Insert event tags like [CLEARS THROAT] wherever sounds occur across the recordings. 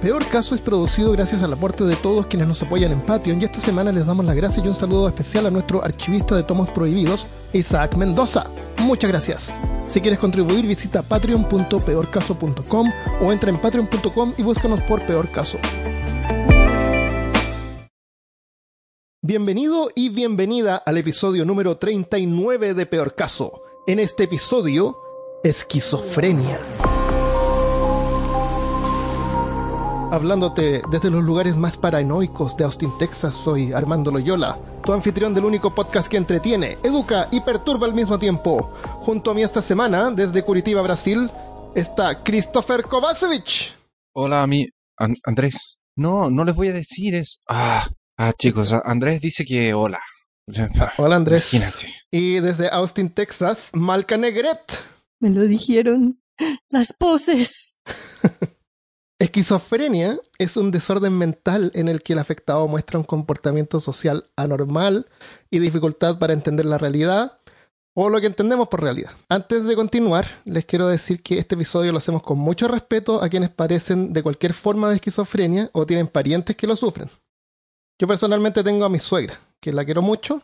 Peor Caso es producido gracias al aporte de todos quienes nos apoyan en Patreon y esta semana les damos las gracias y un saludo especial a nuestro archivista de tomos prohibidos, Isaac Mendoza. Muchas gracias. Si quieres contribuir visita patreon.peorcaso.com o entra en patreon.com y búscanos por Peor Caso. Bienvenido y bienvenida al episodio número 39 de Peor Caso. En este episodio, esquizofrenia. Hablándote desde los lugares más paranoicos de Austin, Texas, soy Armando Loyola, tu anfitrión del único podcast que entretiene, educa y perturba al mismo tiempo. Junto a mí esta semana, desde Curitiba, Brasil, está Christopher Kovacevic. Hola, mi An- Andrés. No, no les voy a decir eso. Ah, ah, chicos, Andrés dice que hola. Ah, Hola Andrés. Imagínate. Y desde Austin, Texas, Malca Negret. Me lo dijeron. Las poses. Esquizofrenia es un desorden mental en el que el afectado muestra un comportamiento social anormal y dificultad para entender la realidad o lo que entendemos por realidad. Antes de continuar, les quiero decir que este episodio lo hacemos con mucho respeto a quienes padecen de cualquier forma de esquizofrenia o tienen parientes que lo sufren. Yo personalmente tengo a mi suegra, que la quiero mucho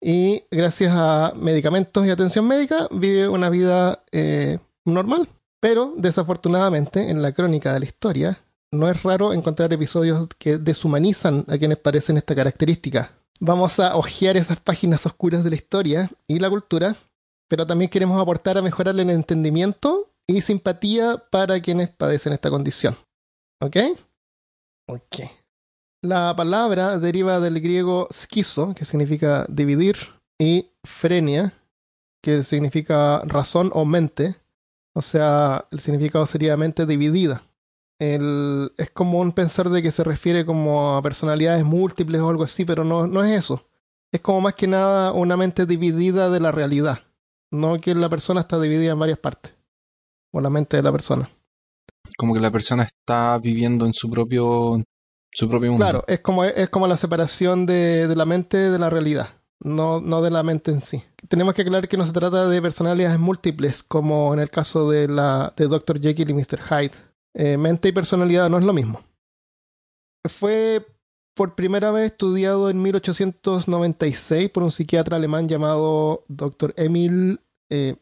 y gracias a medicamentos y atención médica vive una vida eh, normal. Pero, desafortunadamente, en la crónica de la historia, no es raro encontrar episodios que deshumanizan a quienes padecen esta característica. Vamos a hojear esas páginas oscuras de la historia y la cultura, pero también queremos aportar a mejorar el entendimiento y simpatía para quienes padecen esta condición. ¿Ok? Ok. La palabra deriva del griego schizo, que significa dividir, y frenia, que significa razón o mente. O sea, el significado sería mente dividida. El- es común pensar de que se refiere como a personalidades múltiples o algo así, pero no, no es eso. Es como más que nada una mente dividida de la realidad. No que la persona está dividida en varias partes. O la mente de la persona. Como que la persona está viviendo en su propio, su propio mundo. Claro, es como, es como la separación de, de la mente de la realidad, no, no de la mente en sí. Tenemos que aclarar que no se trata de personalidades múltiples, como en el caso de, la, de Dr. Jekyll y Mr. Hyde. Eh, mente y personalidad no es lo mismo. Fue por primera vez estudiado en 1896 por un psiquiatra alemán llamado Dr. Emil eh,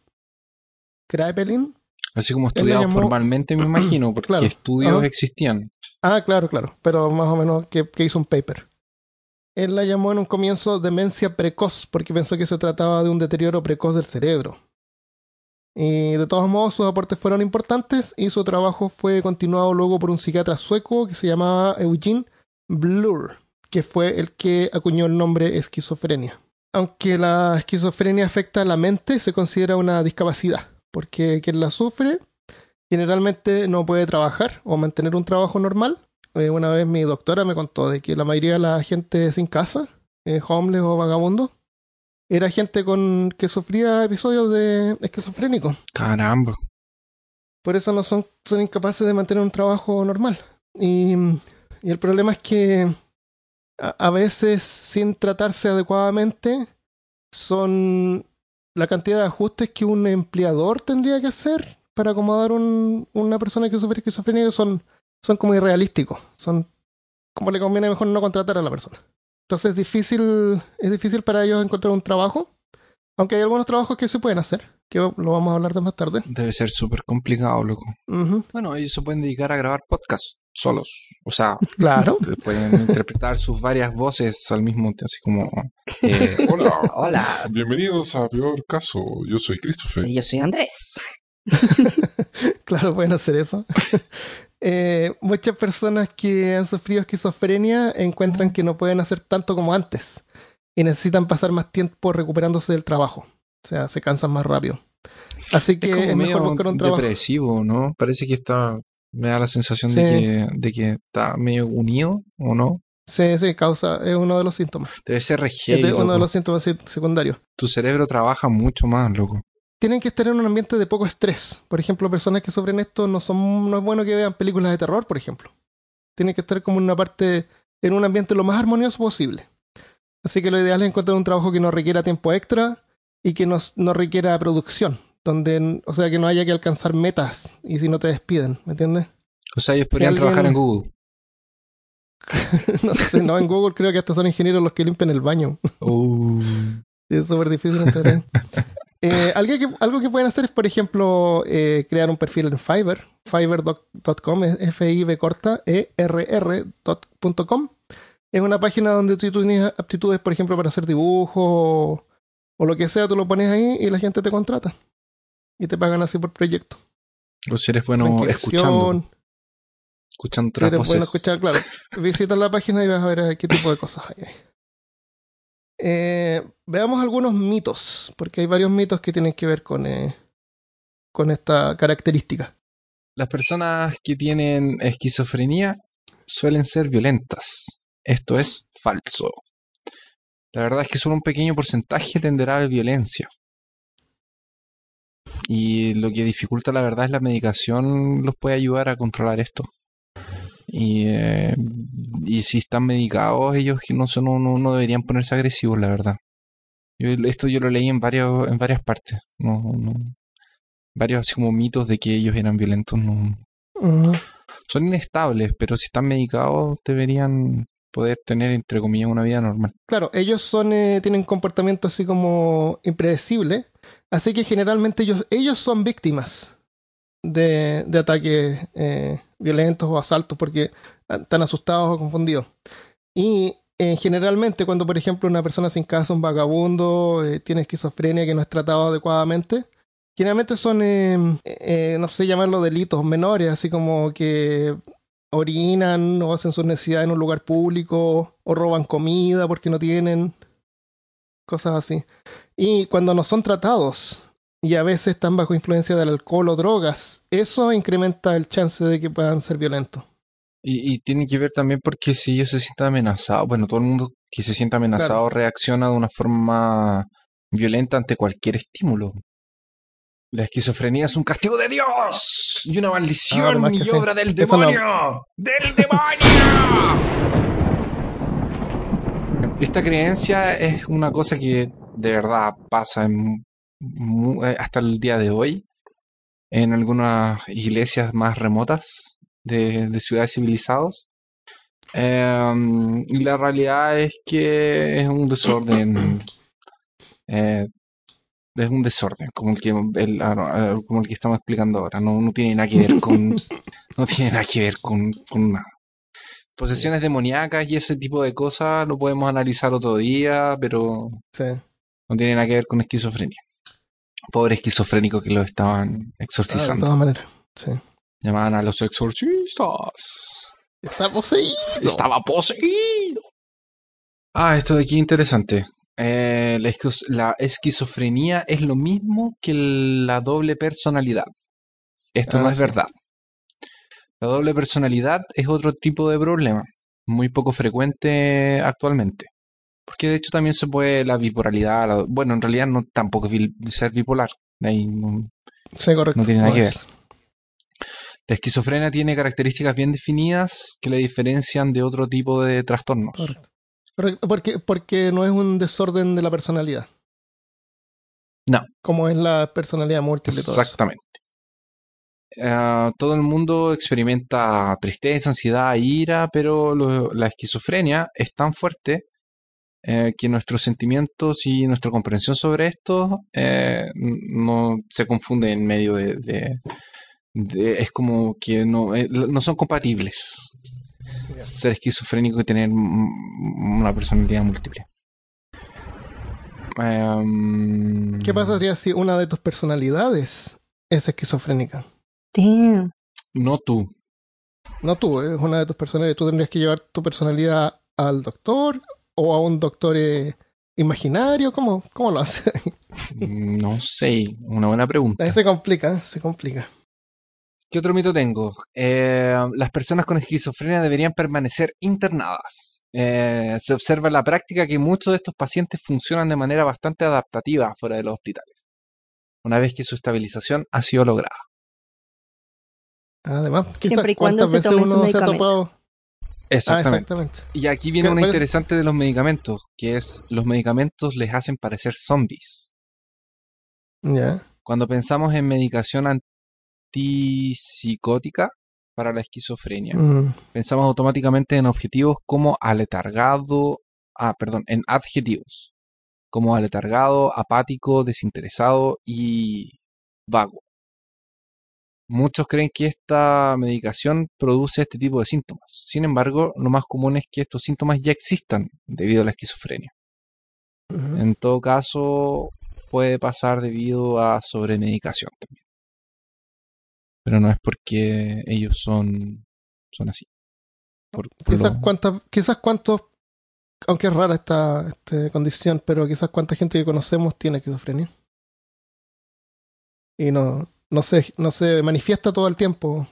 Kraepelin. Así como estudiado llamó- formalmente, me imagino, [CLEARS THROAT] porque Claro. estudios existían. Ah, claro, claro, pero más o menos que, que hizo un paper. Él la llamó en un comienzo demencia precoz porque pensó que se trataba de un deterioro precoz del cerebro. Y de todos modos sus aportes fueron importantes y su trabajo fue continuado luego por un psiquiatra sueco que se llamaba Eugene Blur, que fue el que acuñó el nombre esquizofrenia. Aunque la esquizofrenia afecta a la mente, se considera una discapacidad, porque quien la sufre generalmente no puede trabajar o mantener un trabajo normal. Eh, una vez mi doctora me contó de que la mayoría de la gente sin casa, eh, homeless o vagabundo, era gente con que sufría episodios de esquizofrénico. Caramba. Por eso no son, son incapaces de mantener un trabajo normal. Y, y el problema es que a, a veces, sin tratarse adecuadamente, son la cantidad de ajustes que un empleador tendría que hacer para acomodar un, una persona que sufre esquizofrenia son, son como irrealísticos. Son como le conviene mejor no contratar a la persona. Entonces es difícil, es difícil para ellos encontrar un trabajo. Aunque hay algunos trabajos que se pueden hacer, que lo vamos a hablar de más tarde. Debe ser súper complicado, loco. Ujú, Bueno, ellos se pueden dedicar a grabar podcasts solos. O sea, [LAUGHS] Claro. pueden interpretar sus varias voces al mismo tiempo, así como... eh, [LAUGHS] Hola, Hola, bienvenidos a Peor Caso. Yo soy Christopher. yo soy Andrés. [LAUGHS] claro, pueden hacer eso. Eh, muchas personas que han sufrido esquizofrenia encuentran que no pueden hacer tanto como antes y necesitan pasar más tiempo recuperándose del trabajo. O sea, se cansan más rápido. Así que es es, como mejor medio buscar un trabajo. depresivo, ¿no? Parece que está Me da la sensación Sí. de, que, de que está medio unido, ¿o no? Sí, sí, causa, es uno de los síntomas. Debe ser re Es uno de los síntomas se- secundarios. Tu cerebro trabaja mucho más, loco. Tienen que estar en un ambiente de poco estrés. Por ejemplo, personas que sufren esto no son, no es bueno que vean películas de terror, por ejemplo. Tienen que estar como en una parte, en un ambiente lo más armonioso posible. Así que lo ideal es encontrar un trabajo que no requiera tiempo extra y que no, no requiera producción. Donde, o sea, que no haya que alcanzar metas y si no te despiden, ¿me entiendes? O sea, ellos podrían alguien- trabajar en Google. [LAUGHS] no sé, no, en Google creo que hasta son ingenieros los que limpian el baño. Uh, [LAUGHS] Es súper difícil entrar ahí. [LAUGHS] Eh, algo, que, algo que pueden hacer es, por ejemplo, eh, crear un perfil en Fiverr. Fiverr.com es F-I-V corta E E-R-R.com. Es una página donde tú tienes aptitudes, por ejemplo, para hacer dibujos o, o lo que sea, tú lo pones ahí y la gente te contrata. Y te pagan así por proyecto. o si eres bueno escuchando, escuchando Si otras eres voces. bueno escuchar, claro. [LAUGHS] Visita la página y vas a ver qué tipo de cosas hay ahí. Eh, veamos algunos mitos, porque hay varios mitos que tienen que ver con, eh, con esta característica. Las personas que tienen esquizofrenia suelen ser violentas. Esto es falso. La verdad es que solo un pequeño porcentaje tenderá a violencia. Y lo que dificulta la verdad es la medicación los puede ayudar a controlar esto. Y, eh, y si están medicados, ellos que no, son, no, no deberían ponerse agresivos, la verdad. Yo- esto yo lo leí en, varios, en varias partes. No, no, varios así como mitos de que ellos eran violentos. No, son inestables, pero si están medicados deberían poder tener, entre comillas, una vida normal. Claro, ellos son, eh, tienen comportamiento así como impredecible, así que generalmente ellos, ellos son víctimas de, de ataques eh, violentos o asaltos porque ah, están asustados o confundidos. Y eh, generalmente cuando, por ejemplo, una persona sin casa, un vagabundo, eh, tiene esquizofrenia que no es tratado adecuadamente, generalmente son, eh, eh, no sé llamarlo delitos menores, así como que orinan o hacen sus necesidades en un lugar público o roban comida porque no tienen cosas así. Y cuando no son tratados y a veces están bajo influencia del alcohol o drogas, eso incrementa el chance de que puedan ser violentos. Y, y tiene que ver también porque si ellos se sienten amenazados, bueno, todo el mundo que se sienta amenazado reacciona de una forma violenta ante cualquier estímulo. La esquizofrenia es un castigo de Dios y una Ah, maldición que y sí. obra del no. demonio. ¡Del demonio! Esta creencia es una cosa que de verdad pasa en hasta el día de hoy en algunas iglesias más remotas de, de ciudades civilizadas. Em, y la realidad es que es un desorden. eh, es un desorden, como el que el- ah, ah, como el que estamos explicando ahora. No, no tiene nada que ver con. [LAUGHS] no tiene nada que ver con, con nada. Posesiones demoníacas y ese tipo de cosas lo podemos analizar otro día, pero Sí. no tiene nada que ver con esquizofrenia. Pobre esquizofrénico que lo estaban Ah, de exorcizando. todas maneras. Sí. Llamaban a los exorcistas. Está poseído. Estaba poseído. Ah, esto de aquí interesante. Eh, la, esquiz- la esquizofrenia es lo mismo que la doble personalidad. Esto no Ah, es sí. verdad. La doble personalidad es otro tipo de problema, muy poco frecuente actualmente. Porque de hecho también se puede la bipolaridad, la- bueno, en realidad no tampoco es ser bipolar. ahí no- Sí, correcto. No tiene nada que es. La esquizofrenia tiene características bien definidas que la diferencian de otro tipo de trastornos. Correcto. Correcto, Porque, porque no es un desorden de la personalidad. No. Como es la personalidad múltiple. Exactamente. Eh, todo el mundo experimenta tristeza, ansiedad, ira, pero lo- la esquizofrenia es tan fuerte eh, que nuestros sentimientos y nuestra comprensión sobre esto eh, no se confunde en medio de, de- de- es como que no, eh, no son compatibles. Ser esquizofrénico y tener una personalidad múltiple. Em, ¿Qué pasaría si una de tus personalidades es esquizofrénica? Damn. No tú. No tú, es una de tus personalidades. Tú tendrías que llevar tu personalidad al doctor o a un doctor eh, imaginario. ¿Cómo, ¿Cómo lo hace? No sé, una buena pregunta. Ahí se complica, se complica. ¿Qué otro mito tengo? Eh, las personas con esquizofrenia deberían permanecer internadas. Eh, se observa en la práctica que muchos de estos pacientes funcionan de manera bastante adaptativa fuera de los hospitales, una vez que su estabilización ha sido lograda. Además, Siempre y cuando cuántas se su uno se ha medicamento. Ah, Exactamente. Y aquí viene ¿Qué una parece? interesante de los medicamentos, que es los medicamentos les hacen parecer zombies. Ya. Cuando pensamos en medicación antipsicótica para la esquizofrenia, Mm, pensamos automáticamente en objetivos como aletargado, ah, perdón, en adjetivos, como aletargado, apático, desinteresado y vago. Muchos creen que esta medicación produce este tipo de síntomas. Sin embargo, lo más común es que estos síntomas ya existan debido a la esquizofrenia. En todo caso, puede pasar debido a sobremedicación también. Pero no es porque ellos son, son así. Por- por Quizás lo- cuántas, quizás cuántos, aunque es rara esta, esta condición, pero quizás cuánta gente que conocemos tiene esquizofrenia. Y no, no se, no se manifiesta todo el tiempo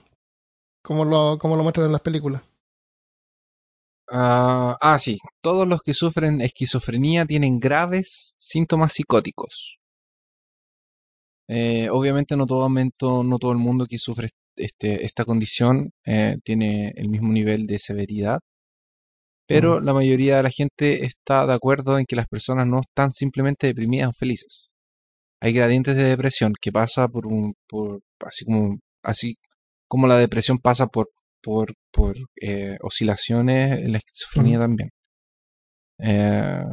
como lo, como lo muestran en las películas. Ah, ah, sí. Todos los que sufren esquizofrenia tienen graves síntomas psicóticos. Eh, obviamente no todo momento, no todo el mundo que sufre este, esta condición eh, tiene el mismo nivel de severidad, pero Mm. la mayoría de la gente está de acuerdo en que las personas no están simplemente deprimidas o felices. Hay gradientes de depresión que pasa por un, por, así como, así como la depresión pasa por, por, por eh, oscilaciones en la esquizofrenia también. Eh,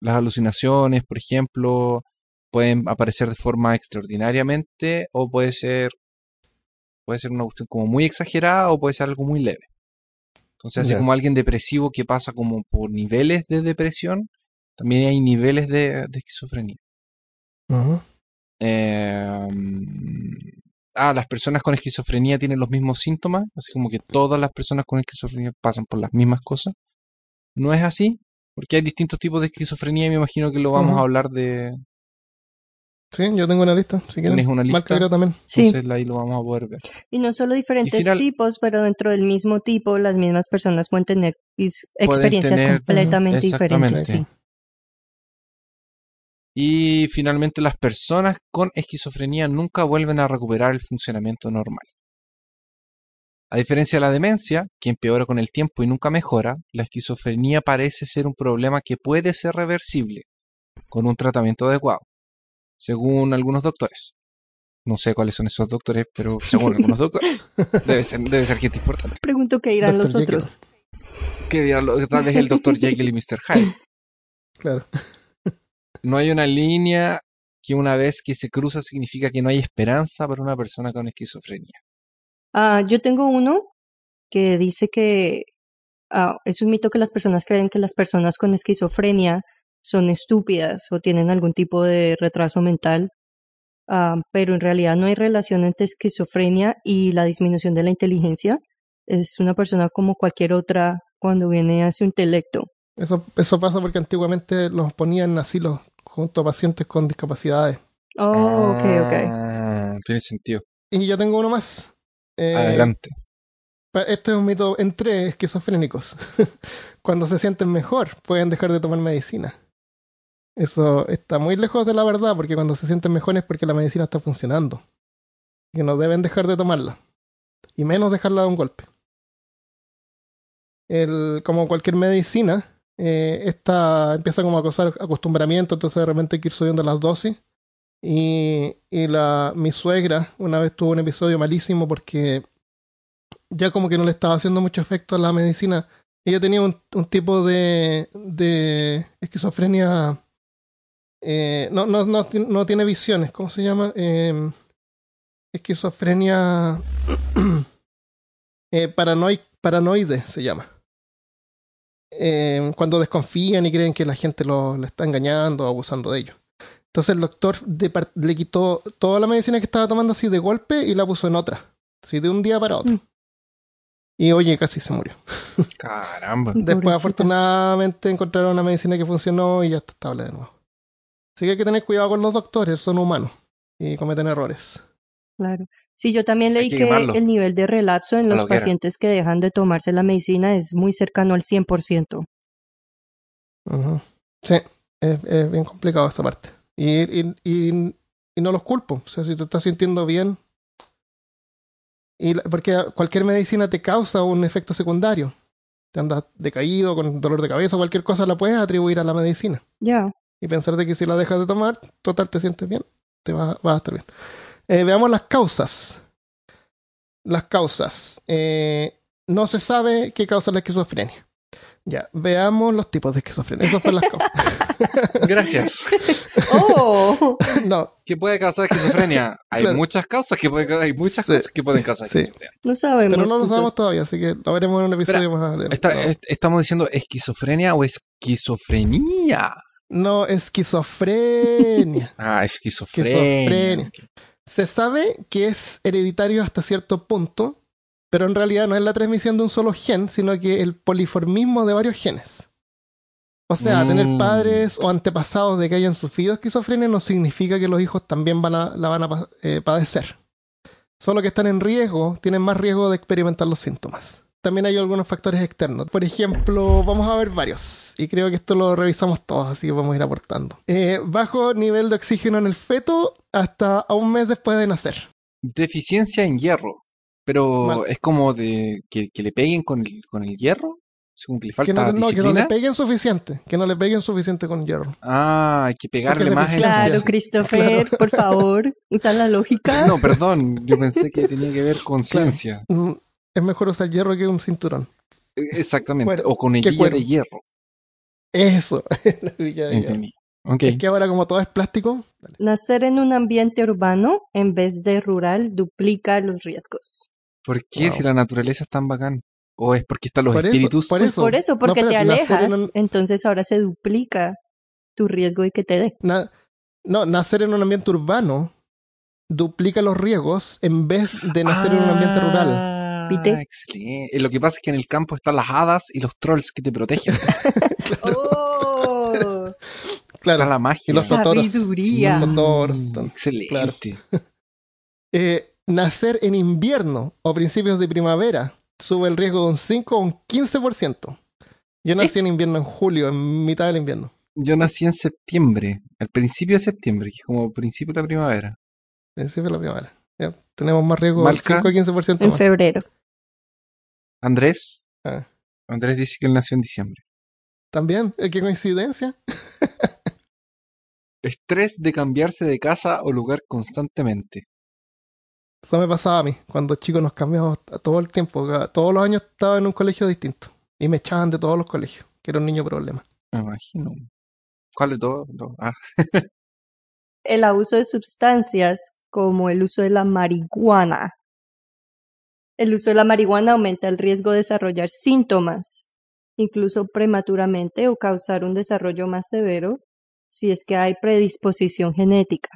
las alucinaciones, por ejemplo, pueden aparecer de forma extraordinariamente o puede ser puede ser una cuestión como muy exagerada o puede ser algo muy leve. Entonces, así como alguien depresivo que pasa como por niveles de depresión, también hay niveles de, de esquizofrenia. Eh, ah, las personas con esquizofrenia tienen los mismos síntomas, así como que todas las personas con esquizofrenia pasan por las mismas cosas. No es así, porque hay distintos tipos de esquizofrenia y me imagino que lo vamos a hablar de... Sí, yo tengo una lista. Si quieren. ¿Tienes una lista? Marca creo también. Sí, Entonces ahí lo vamos a poder ver. y no solo diferentes final- tipos, pero dentro del mismo tipo, las mismas personas pueden tener experiencias tener- completamente diferentes. sí. Y finalmente las personas con esquizofrenia nunca vuelven a recuperar el funcionamiento normal. A diferencia de la demencia, que empeora con el tiempo y nunca mejora, la esquizofrenia parece ser un problema que puede ser reversible con un tratamiento adecuado, según algunos doctores. No sé cuáles son esos doctores, pero [LAUGHS] según algunos doctores, debe ser, debe ser gente importante. Pregunto qué dirán los otros. Que dirán lo- tal vez el doctor Jekyll y Mr. Hyde. [LAUGHS] Claro. No hay una línea que una vez que se cruza significa que no hay esperanza para una persona con esquizofrenia. Ah, yo tengo uno que dice que ah, es un mito que las personas creen que las personas con esquizofrenia son estúpidas o tienen algún tipo de retraso mental, ah, pero en realidad no hay relación entre esquizofrenia y la disminución de la inteligencia. Es una persona como cualquier otra cuando viene a su intelecto. Eso, eso pasa porque antiguamente los ponían en asilos junto a pacientes con discapacidades. Oh, ok, ok. Ah, Tiene sentido. Y yo tengo uno más. Eh, Adelante. Este es un mito entre esquizofrénicos. [LAUGHS] Cuando se sienten mejor, pueden dejar de tomar medicina. Eso está muy lejos de la verdad, porque cuando se sienten mejor es porque la medicina está funcionando. Que no deben dejar de tomarla. Y menos dejarla de un golpe. El, como cualquier medicina, eh, esta empieza como a causar acostumbramiento, entonces de repente hay que ir subiendo las dosis. Y, y la, mi suegra una vez tuvo un episodio malísimo porque ya como que no le estaba haciendo mucho efecto a la medicina. Ella tenía un, tipo de, de esquizofrenia. eh, no, no, no, no tiene visiones, ¿cómo se llama? [CLEARS THROAT] Eh, esquizofrenia eh, paranoi- paranoide se llama. Eh, cuando desconfían y creen que la gente lo, lo está engañando o abusando de ellos. Entonces el doctor de le quitó toda la medicina que estaba tomando así de golpe y la puso en otra. Así de un día para otro. Mm. Y oye, casi se murió. [LAUGHS] Caramba. Después, Pobrecita. afortunadamente, encontraron una medicina que funcionó y ya está estable de nuevo. Así que hay que tener cuidado con los doctores, son humanos y cometen errores. Claro. Sí, yo también Hay leí que el nivel de relapso en los pacientes que dejan de tomarse la medicina es muy cercano al 100%. Ujú. Sí, es, es bien complicado esta parte. Y, y, y, y no los culpo. O sea, si te estás sintiendo bien. Y la- porque cualquier medicina te causa un efecto secundario. Te andas decaído, con dolor de cabeza, cualquier cosa la puedes atribuir a la medicina. Ya. Y pensar de que si la dejas de tomar, total te sientes bien, te va, vas a estar bien. Eh, veamos las causas. Las causas. Eh, no se sabe qué causa la esquizofrenia. Ya, veamos los tipos de esquizofrenia. Esas fueron las causas. [LAUGHS] Gracias. ¡Oh! no, ¿Qué puede causar esquizofrenia? [LAUGHS] Hay Claro. muchas causas que pueden, hay muchas Sí. cosas que pueden causar Sí. esquizofrenia. No sabemos. pero no lo sabemos putos. todavía, así que lo veremos en un episodio Espera, más adelante. Está- no, est- estamos diciendo esquizofrenia o esquizofrenia. no, esquizofrenia. Ah, esquizofrenia. Esquizofrenia. Se sabe que es hereditario hasta cierto punto, pero en realidad no es la transmisión de un solo gen, sino que el poliformismo de varios genes. O sea, Mm. tener padres o antepasados de que hayan sufrido esquizofrenia no significa que los hijos también van a, la van a eh, padecer. Solo que están en riesgo, tienen más riesgo de experimentar los síntomas. También hay algunos factores externos. Por ejemplo, vamos a ver varios. Y creo que esto lo revisamos todos, así que vamos a ir aportando. Eh, bajo nivel de oxígeno en el feto hasta a un mes después de nacer. Deficiencia en hierro. Pero Mal. es como de que, que le peguen con el, con el hierro. Según que le Que falta no, no, que no le peguen suficiente. Que no le peguen suficiente con hierro. Ah, hay que pegarle Porque más. Claro, Christopher, por favor, usa la lógica. [LAUGHS] No, perdón, yo pensé que tenía que ver con ciencia. Es mejor usar hierro que un cinturón. Eh, Exactamente. Cuero. O con ¿Qué hebilla cuero? de hierro. Eso. [LAUGHS] La hebilla de hierro. Entendí. Ok. Es que ahora como todo es plástico, Nacer en un ambiente urbano en vez de rural duplica los riesgos. ¿Por qué Wow. si la naturaleza es tan bacán? ¿O es porque están los Por eso- espíritus? por Pues eso. por eso, No, porque te alejas, en un- entonces ahora se duplica tu riesgo de que te dé. na- no, nacer en un ambiente urbano duplica los riesgos en vez de nacer en un ambiente rural. Ah, ¿Viste? Excelente. Eh, Lo que pasa es que en el campo están las hadas y los trolls que te protegen. [LAUGHS] [LAUGHS] ¡Oh! Está Claro. la magia. Los totoros. Sabiduría. Los totoros. Mm, Excelente. [LAUGHS] eh, nacer en invierno o principios de primavera sube el riesgo de un 5 a un 15%. Yo nací en invierno en julio, en mitad del invierno. Yo nací en septiembre, al principio de septiembre, que es como principio de la primavera. Principio de la primavera. Tenemos más riesgo del Malca. 5 a 15% En más. febrero. Andrés. Ah. Andrés dice que él nació en diciembre. También, eh, qué coincidencia. [LAUGHS] Estrés de cambiarse de casa o lugar constantemente. Eso me pasaba a mí. Cuando chicos nos cambiamos todo el tiempo. Todos los años estaba en un colegio distinto. Y me echaban de todos los colegios. Que era un niño problema. Me imagino. ¿Cuál de todos? No, Ah, [LAUGHS] El abuso de sustancias como el uso de la marihuana. El uso de la marihuana aumenta el riesgo de desarrollar síntomas, incluso prematuramente, o causar un desarrollo más severo si es que hay predisposición genética.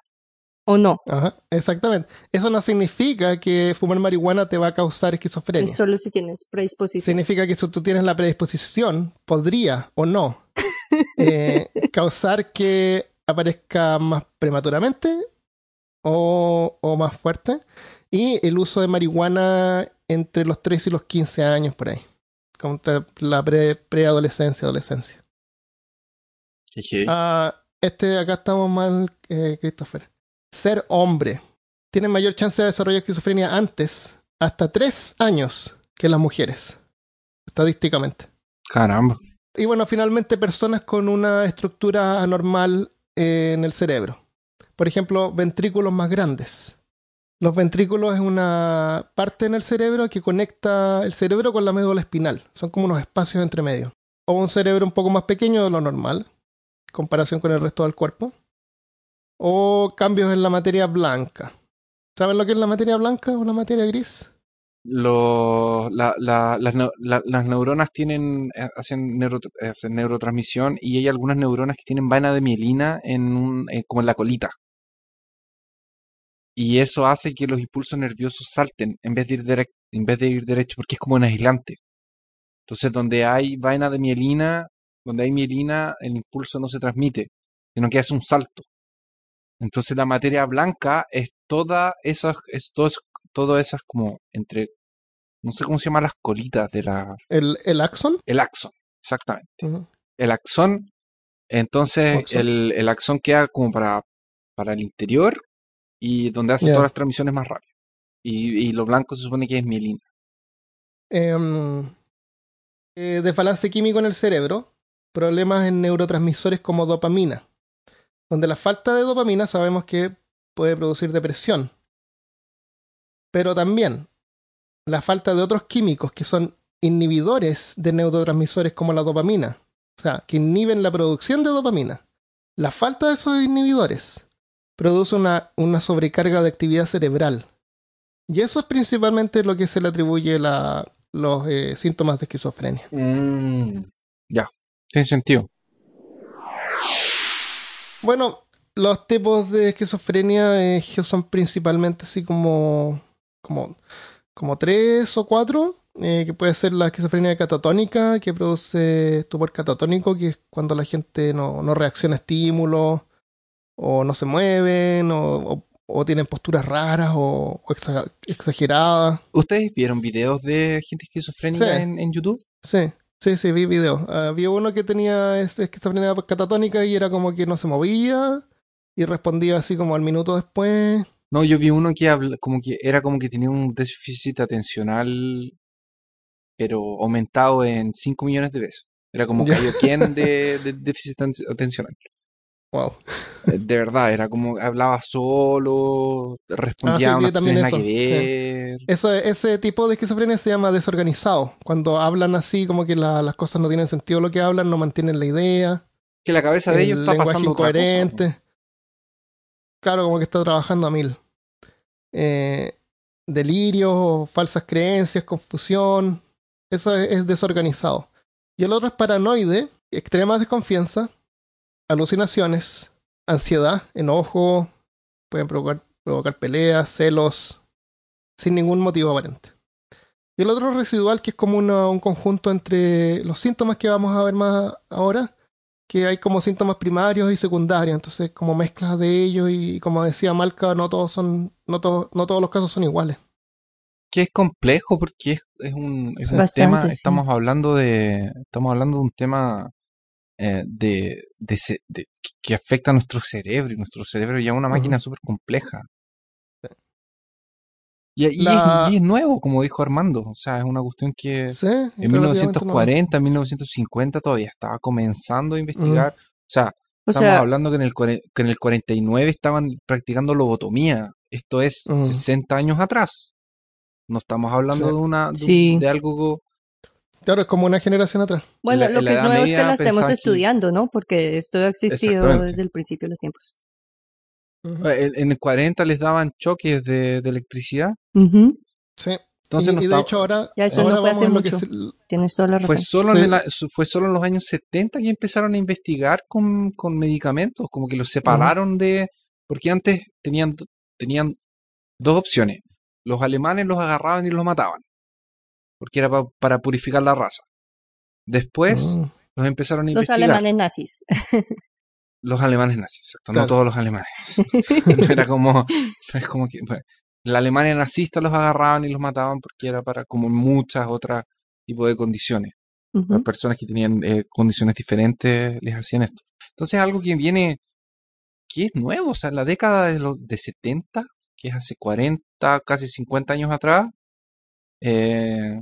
¿O no? Ajá, exactamente. Eso no significa que fumar marihuana te va a causar esquizofrenia. Es solo si tienes predisposición. Significa que si tú tienes la predisposición, podría o no [LAUGHS] eh, causar que aparezca más prematuramente o, o más fuerte. Y el uso de marihuana entre los 3 y los 15 años por ahí. Contra la pre- preadolescencia, adolescencia. jeje. Ah, este acá estamos mal, eh, Christopher. Ser hombre. Tiene mayor chance de desarrollar esquizofrenia antes, hasta 3 años, que las mujeres. Estadísticamente. Caramba. Y bueno, finalmente personas con una estructura anormal eh, en el cerebro. Por ejemplo, ventrículos más grandes. Los ventrículos es una parte en el cerebro que conecta el cerebro con la médula espinal. Son como unos espacios entre medio. O un cerebro un poco más pequeño de lo normal, en comparación con el resto del cuerpo. O cambios en la materia blanca. ¿Saben lo que es la materia blanca o la materia gris? Las, neu- la- las neuronas tienen, eh, hacen, neuro- hacen neurotransmisión y hay algunas neuronas que tienen vaina de mielina en un, eh, como en la colita. Y eso hace que los impulsos nerviosos salten en vez de ir directo, en vez de ir derecho, porque es como un aislante. Entonces, donde hay vaina de mielina, donde hay mielina, el impulso no se transmite, sino que hace un salto. Entonces la materia blanca es toda esas, es todo, todo esas como entre, no sé cómo se llaman las colitas de la, ¿El, el axón? el axón, exactamente. El axón, entonces Axón. el, el axón queda como para, para el interior y donde hace todas las transmisiones más rápido. Y, y lo blanco se supone que es mielina. Em, eh, desbalance químico en el cerebro, problemas en neurotransmisores como dopamina, donde la falta de dopamina sabemos que puede producir depresión. Pero también la falta de otros químicos que son inhibidores de neurotransmisores como la dopamina, o sea, que inhiben la producción de dopamina. La falta de esos inhibidores produce una, una sobrecarga de actividad cerebral. Y eso es principalmente lo que se le atribuye la, los eh, síntomas de esquizofrenia. Ya, tiene sentido. Bueno, los tipos de esquizofrenia eh, son principalmente así como, como, como tres o cuatro, eh, que puede ser la esquizofrenia catatónica, que produce estupor catatónico, que es cuando la gente no, no reacciona a estímulos, o no se mueven, o, o- o tienen posturas raras o, o exa- exageradas. ¿Ustedes vieron videos de gente esquizofrénica Sí. en, en YouTube? Sí, sí, sí, vi videos. Había uno que tenía esquizofrenia catatónica y era como que no se movía y respondía así como al minuto después. No, yo vi uno que habla- como que era como que tenía un déficit atencional, pero aumentado en 5 millones de veces. Era como Ya. Kaioken de, [LAUGHS] de déficit aten- atencional. Wow. Eh, De verdad, era como hablaba solo, respondía Ah, sí, a también nada eso, que ver. Eso, ese tipo de esquizofrenia se llama desorganizado. Cuando hablan así, como que la- las cosas no tienen sentido lo que hablan, no mantienen la idea. Que la cabeza de ellos el está pasando otra cosa, incoherente. Claro, como que está trabajando a mil. Eh, delirios, falsas creencias, confusión. Eso es, es desorganizado. Y el otro es paranoide, extrema desconfianza, alucinaciones, ansiedad, enojo, pueden provocar, provocar peleas, celos, sin ningún motivo aparente. Y el otro residual, que es como una- un conjunto entre los síntomas que vamos a ver más ahora, que hay como síntomas primarios y secundarios, entonces como mezclas de ellos y como decía Malca, no todos son, no, todos no todos los casos son iguales. que es complejo porque es, es un, es un Bastante, tema, sí. estamos hablando de, estamos hablando de un tema eh, de, de, ce- de- que- afecta a nuestro cerebro y nuestro cerebro ya es una máquina súper compleja. Y, y La- es, y es nuevo, como dijo Armando, o sea, es una cuestión que Sí, en relativamente 1940, 1950 todavía estaba comenzando a investigar. O sea, O estamos sea, hablando que en, el, que en el 49 estaban practicando lobotomía. Esto es Ujú. 60 años atrás. No estamos hablando Sí. de una de, Sí. de algo Claro, es como una generación atrás. bueno, la- lo la que es nuevo es que la estemos estudiando, ¿no? Porque esto ha existido desde el principio de los tiempos. En, en el 40 les daban choques de, de electricidad. Sí. Entonces y, de estaba- hecho ahora, Ya, eso ahora no fue hace mucho. es- Tienes toda la razón. fue solo, Sí. en el- fue solo en los años 70 que empezaron a investigar con, con medicamentos, como que los separaron de... Porque antes tenían, tenían dos opciones. Los alemanes los agarraban y los mataban, porque era pa- para purificar la raza. Después Mm. los empezaron a Los investigar. alemanes nazis. [LAUGHS] Los alemanes nazis, exacto. Claro. No todos los alemanes. [LAUGHS] No era como, no es como que bueno, la Alemania nazista los agarraban y los mataban porque era para como muchas otras tipos de condiciones. Ujú. Las personas que tenían eh, condiciones diferentes les hacían esto. Entonces algo que viene, que es nuevo, o sea, en la década de los de 70, que es hace 40, casi 50 años atrás, eh,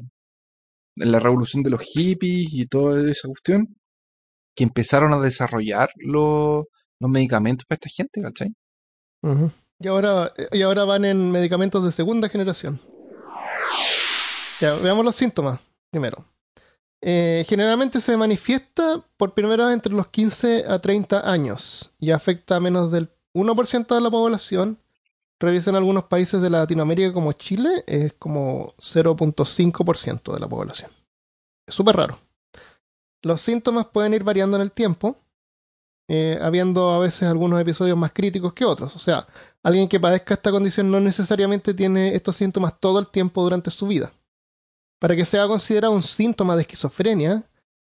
la revolución de los hippies y toda esa cuestión, que empezaron a desarrollar los, los medicamentos para esta gente, ¿cachai? Y ahora, y ahora van en medicamentos de segunda generación. Veamos los síntomas primero. Eh, generalmente se manifiesta por primera vez entre los 15 a 30 años y afecta a menos del 1% de la población. Revisen algunos países de Latinoamérica como Chile, es como 0.5% de la población. Es súper raro. Los síntomas pueden ir variando en el tiempo, eh, habiendo a veces algunos episodios más críticos que otros. O sea, alguien que padezca esta condición no necesariamente tiene estos síntomas todo el tiempo durante su vida. Para que sea considerado un síntoma de esquizofrenia,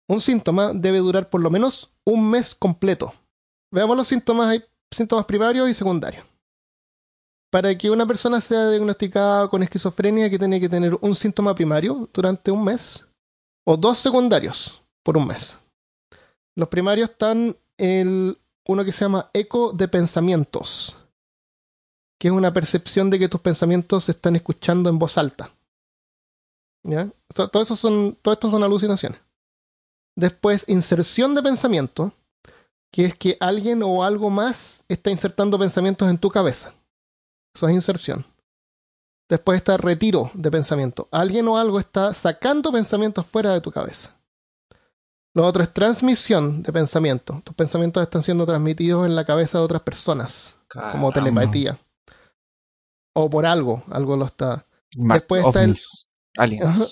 un síntoma debe durar por lo menos un mes completo. Veamos los síntomas ahí síntomas primarios y secundarios. Para que una persona sea diagnosticada con esquizofrenia, que tiene que tener un síntoma primario durante un mes o dos secundarios por un mes. Los primarios están el uno que se llama eco de pensamientos, que es una percepción de que tus pensamientos se están escuchando en voz alta. ¿Ya? Todo, son, todo esto son alucinaciones. Después, inserción de pensamiento, que es que alguien o algo más está insertando pensamientos en tu cabeza. Eso es inserción. Después está retiro de pensamiento. Alguien o algo está sacando pensamientos fuera de tu cabeza. Lo otro es transmisión de pensamiento. Tus pensamientos están siendo transmitidos en la cabeza de otras personas, como telepatía. O por algo, algo lo está. Después está el,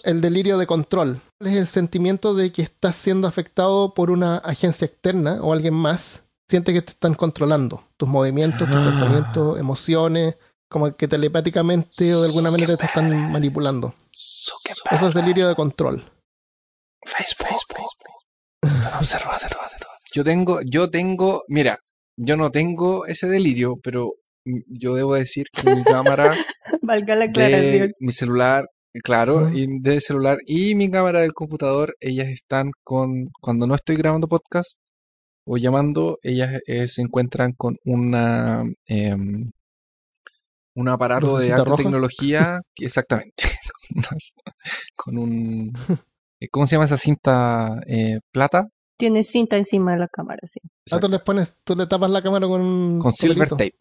el delirio de control. Es el sentimiento de que estás siendo afectado por una agencia externa o alguien más. Siente que te están controlando tus movimientos, tus Ah. pensamientos, emociones, como que telepáticamente o de alguna manera te están manipulando. Eso es delirio de control. Yo tengo, yo tengo, mira, yo no tengo ese delirio, pero yo debo decir que mi [LAUGHS] cámara Valga la aclaración. de mi celular, claro, y de celular y mi cámara del computador, ellas están con, cuando no estoy grabando podcast o llamando, ellas eh, se encuentran con una em, un aparato de ¿Lucecita alta roja? tecnología, que- exactamente, [LAUGHS] con un, [LAUGHS] eh, ¿cómo se llama esa cinta eh, plata? Tienes cinta encima de la cámara, sí. Ah, tú le pones, tú le tapas la cámara con un Con silver tape.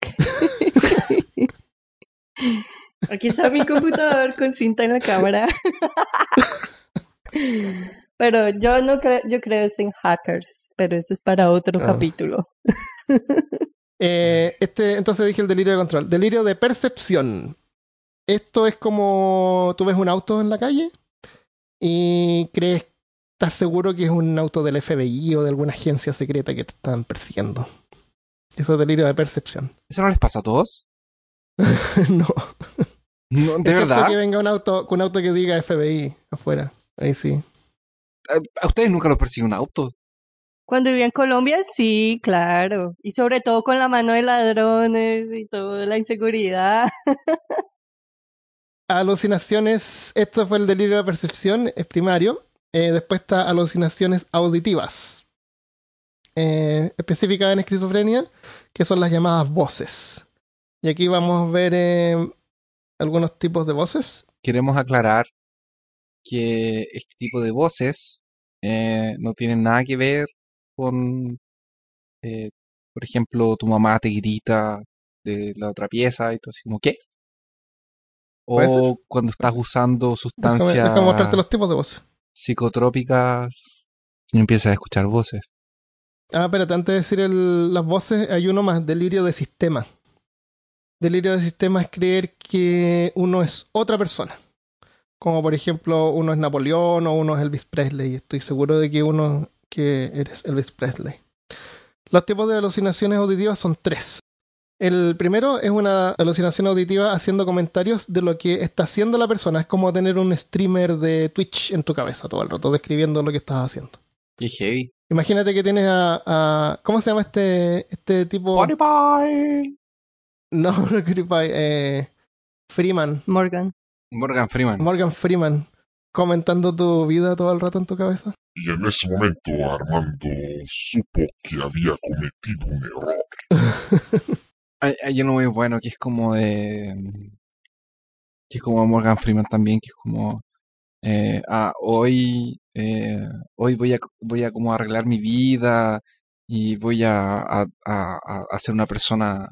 [LAUGHS] Aquí está mi computador con cinta en la cámara. Pero yo no creo, yo creo es en hackers, pero eso es para otro Ah. capítulo. [LAUGHS] Eh, este, entonces dije el delirio de control. Delirio de percepción. Esto es como tú ves un auto en la calle y crees, estás seguro que es un auto del FBI o de alguna agencia secreta que te están persiguiendo. Eso es delirio de percepción. ¿Eso no les pasa a todos? [LAUGHS] no. No, ¿De Excepto verdad? que venga un auto, un auto que diga FBI afuera. Ahí sí. ¿A ustedes nunca los persigue un auto? Cuando vivía en Colombia, sí, claro. Y sobre todo con la mano de ladrones y toda la inseguridad. [LAUGHS] Alucinaciones, esto fue el delirio de percepción, es primario. Eh, después está alucinaciones auditivas. Eh, específicas en esquizofrenia, que son las llamadas voces. Y aquí vamos a ver eh, algunos tipos de voces. Queremos aclarar que este tipo de voces eh, no tienen nada que ver con, eh, por ejemplo, tu mamá te grita de la otra pieza y tú así como, ¿qué? O cuando estás usando Déjame, sustancias déjame mostrarte los tipos de voces. psicotrópicas y empiezas a escuchar voces. Ah, espérate, antes de decir el- las voces, hay uno más, delirio de sistema. Delirio de sistema es creer que uno es otra persona. Como por ejemplo, uno es Napoleón o uno es Elvis Presley. Estoy seguro de que uno que eres Elvis Presley. Los tipos de alucinaciones auditivas son tres. El primero es una alucinación auditiva haciendo comentarios de lo que está haciendo la persona. Es como tener un streamer de Twitch en tu cabeza todo el rato, describiendo lo que estás haciendo. Y heavy. Imagínate que tienes a, a- ¿Cómo se llama este, este tipo? Spotify. No, [LAUGHS] no PewDiePie, eh, Freeman. Morgan. Morgan Freeman. Morgan Freeman. Comentando tu vida todo el rato en tu cabeza. Y en ese momento Armando supo que había cometido un error. [LAUGHS] Hay, hay uno muy bueno que es como de. que es como Morgan Freeman también, que es como. eh, ah, hoy. eh, hoy voy a, voy a como arreglar mi vida y voy a, a, a, a- a ser una persona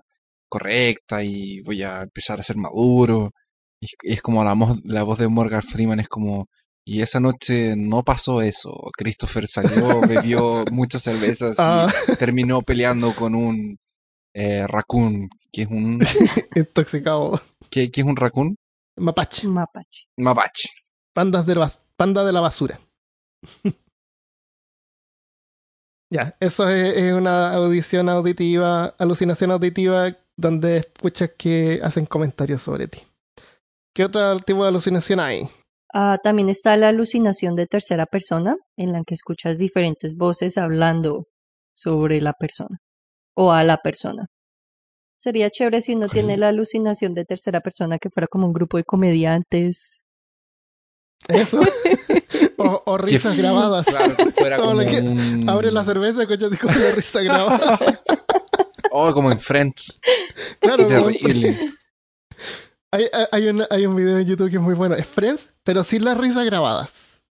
correcta y voy a empezar a ser maduro. Y, y es como la, la voz de Morgan Freeman es como. Y esa noche no pasó eso. Christopher salió, [LAUGHS] bebió muchas cervezas y Ah, terminó peleando con un eh, raccoon, que es un [LAUGHS] intoxicado. ¿qué, qué es un raccoon? Mapache. Mapache. Mapache. Pandas de panda de la basura. [LAUGHS] ya, eso es, es una audición auditiva, alucinación auditiva, donde escuchas que hacen comentarios sobre ti. ¿Qué otro tipo de alucinación hay? Ah, también está la alucinación de tercera persona, en la que escuchas diferentes voces hablando sobre la persona. o a la persona. Sería chévere si uno tiene la alucinación de tercera persona que fuera como un grupo de comediantes. Eso. [LAUGHS] o, o risas grabadas. Claro, que fuera [LAUGHS] como lo que- un- Abre la cerveza y escuchas así como una risa grabada. [LAUGHS] Oh, como en Friends. Claro, como-. Hay, hay- un, hay un video en YouTube que es muy bueno. Es Friends, pero sin las risas grabadas.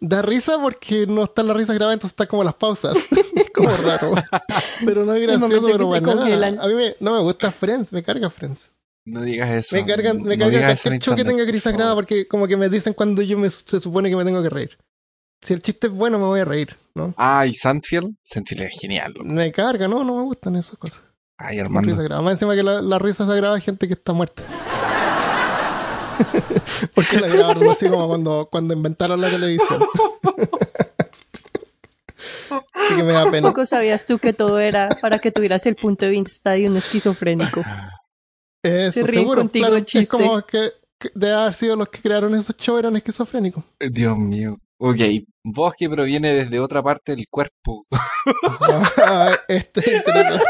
Da risa porque no están las risas grabadas, entonces están como las pausas. [LAUGHS] como raro. Pero no es gracioso, pero bueno. A mí me- no me gusta Friends, me carga Friends. No digas eso. Me cargan, me no carga digas eso en cualquier show que tenga risas grabadas porque como que me dicen cuando yo me, se supone que me tengo que reír. Si el chiste es bueno, me voy a reír, ¿no? Ah, y Sandfield. Sandfield es genial. loco. Me carga, no, no me gustan esas cosas. Ay, Con Armando. risa grabada. Más encima que la, la risa se graba hay gente que está muerta. [LAUGHS] Porque la grabaron así como cuando, cuando inventaron la televisión. [LAUGHS] así que me da pena. Poco sabías tú que todo era para que tuvieras el punto de vista de un esquizofrénico. [LAUGHS] Eso, se ríen seguro. contigo, claro, es chiste. como que, que de haber sido los que crearon esos shows eran esquizofrénicos. Dios mío. Ok, voz que proviene desde otra parte del cuerpo. Ah, este es interesante.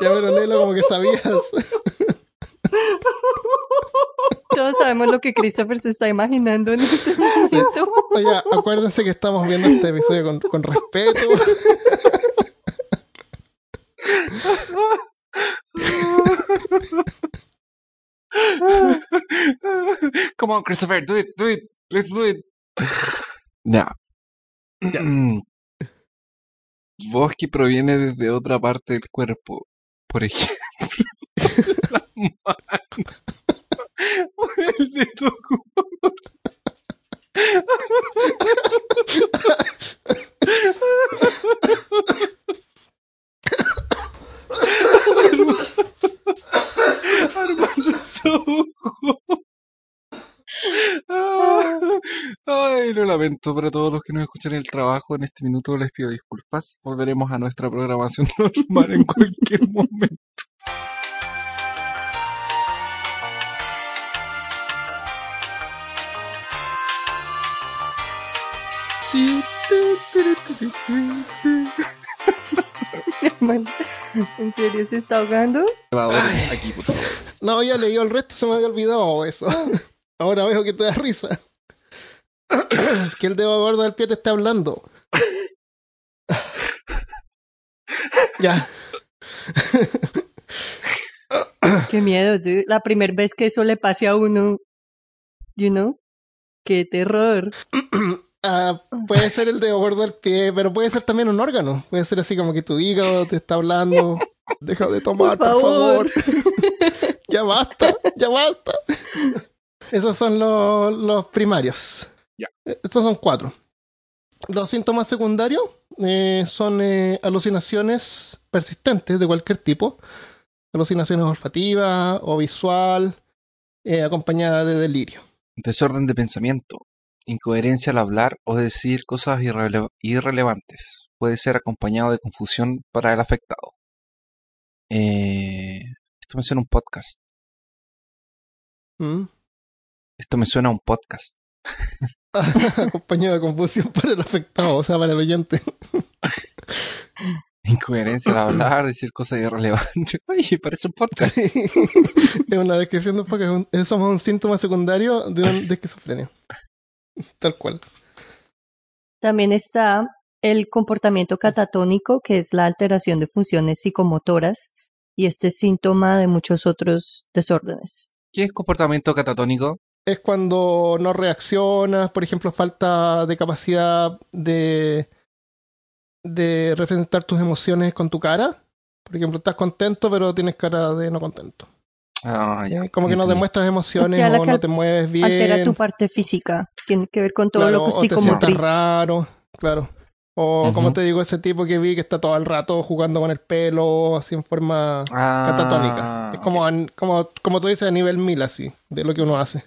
Ya, pero léelo como que sabías. Todos sabemos lo que Christopher se está imaginando en este momento. Oye, acuérdense que estamos viendo este episodio con, con respeto. Come on, Christopher, do it, do it. Let's do it. Ya. Voz que proviene desde otra parte del cuerpo. Por ejemplo, la mano. O el dedo gordo. [LAUGHS] Armando [LAUGHS] Sojo. Ah, [LAUGHS] Ay, lo lamento para todos los que nos escuchan en el trabajo. En este minuto les pido disculpas. Volveremos a nuestra programación [LAUGHS] normal en cualquier momento. Bueno, [LAUGHS] ¿En serio se está ahogando? Grabador, aquí, por favor. No, ya leí el resto, se me había olvidado eso. Ahora veo que te da risa. que el dedo gordo del pie te está hablando. ya. Qué miedo, dude. La primera vez que eso le pase a uno, you know, qué terror. Ah, puede ser el dedo gordo del pie, pero puede ser también un órgano. Puede ser así como que tu hígado te está hablando. Deja de tomar, por Por favor. favor. ya basta, ya basta. Esos son los, los primarios. Ya. Estos son cuatro. Los síntomas secundarios eh, son eh, alucinaciones persistentes de cualquier tipo. Alucinaciones olfativas o visual, eh, acompañada de delirio. Desorden de pensamiento, incoherencia al hablar o decir cosas irrele- irrelevantes. Puede ser acompañado de confusión para el afectado. Eh, esto me suena un podcast. ¿Mm? Esto me suena a un podcast. [LAUGHS] acompañado de confusión para el afectado, o sea, para el oyente. [LAUGHS] Incoherencia al hablar, decir cosas irrelevantes. [LAUGHS] Oye, parece un podcast. Sí. es una descripción de un poco. es un- es- un síntoma secundario de, un- de esquizofrenia. Tal cual. También está el comportamiento catatónico, que es la alteración de funciones psicomotoras, y este es síntoma de muchos otros desórdenes. ¿Qué es comportamiento catatónico? Es cuando no reaccionas, por ejemplo, falta de capacidad de, de representar tus emociones con tu cara. Por ejemplo, estás contento, pero tienes cara de no contento. Ah, ya. Como que no demuestras emociones o no te mueves bien. Altera tu parte física, tiene que ver con todo claro, lo que es o te psicomotriz. raro, claro. O como te digo, ese tipo que vi que está todo el rato jugando con el pelo, así en forma Ah, catatónica. Es como, como, como tú dices, a nivel mil, así, de lo que uno hace.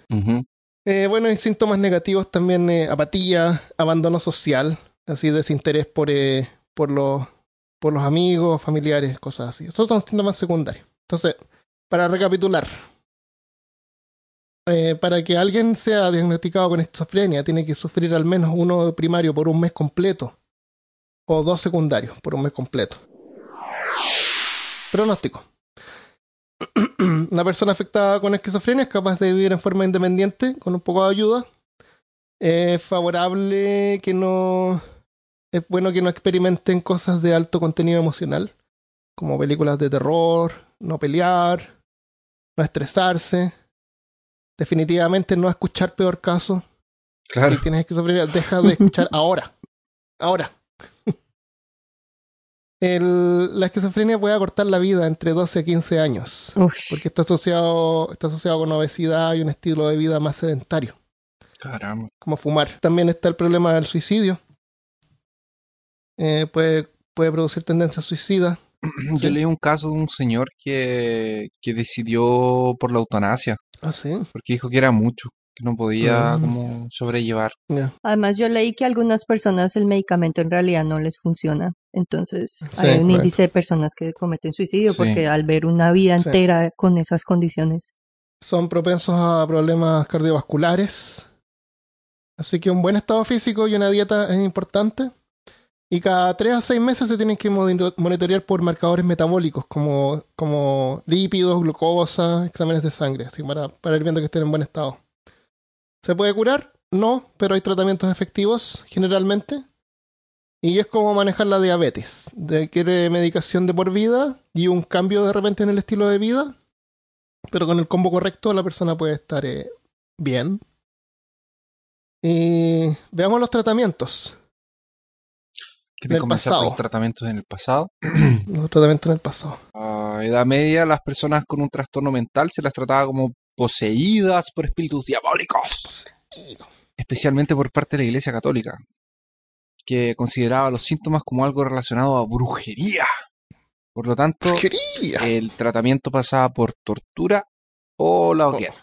Eh, bueno, hay síntomas negativos también, eh, apatía, abandono social, así desinterés por, eh, por, los, por los amigos, familiares, cosas así. Esos son síntomas secundarios. Entonces, para recapitular, eh, para que alguien sea diagnosticado con esquizofrenia, tiene que sufrir al menos uno primario por un mes completo o dos secundarios por un mes completo. Pronóstico. [CLEARS THROAT] Una persona afectada con esquizofrenia es capaz de vivir en forma independiente con un poco de ayuda. Es favorable que no. Es bueno que no experimenten cosas de alto contenido emocional, como películas de terror, no pelear, no estresarse. Definitivamente no escuchar peor caso. Claro. Si tienes esquizofrenia, deja de escuchar [LAUGHS] ahora. Ahora. El- la esquizofrenia puede acortar la vida entre 12 a 15 años, porque está asociado, está asociado con obesidad y un estilo de vida más sedentario, Caramba. como fumar. También está el problema del suicidio. Eh, puede, puede producir tendencias suicidas. [CLEARS THROAT] Yo leí un caso de un señor que, que decidió por la eutanasia, Ah, sí. porque dijo que era mucho, no podía Mm. como sobrellevar. Ya. Además, yo leí que a algunas personas el medicamento en realidad no les funciona. Entonces, Sí, hay un correcto. índice de personas que cometen suicidio Sí. porque al ver una vida Sí. entera con esas condiciones. Son propensos a problemas cardiovasculares. Así que un buen estado físico y una dieta es importante. Y cada 3 a 6 meses se tienen que monito- monitorear por marcadores metabólicos como, como lípidos, glucosa, exámenes de sangre, así para, para ir viendo que estén en buen estado. ¿Se puede curar? No, pero hay tratamientos efectivos generalmente. Y es como manejar la diabetes. Requiere medicación de por vida y un cambio de repente en el estilo de vida. Pero con el combo correcto la persona puede estar eh, bien. Y veamos los tratamientos. Que En el comenzar pasado. los tratamientos en el pasado. Los tratamientos en el pasado. A edad media, las personas con un trastorno mental se las trataba como poseídas por espíritus diabólicos. Especialmente por parte de la Iglesia Católica, que consideraba los síntomas como algo relacionado a brujería. Por lo tanto, el tratamiento pasaba por tortura o la hoguera.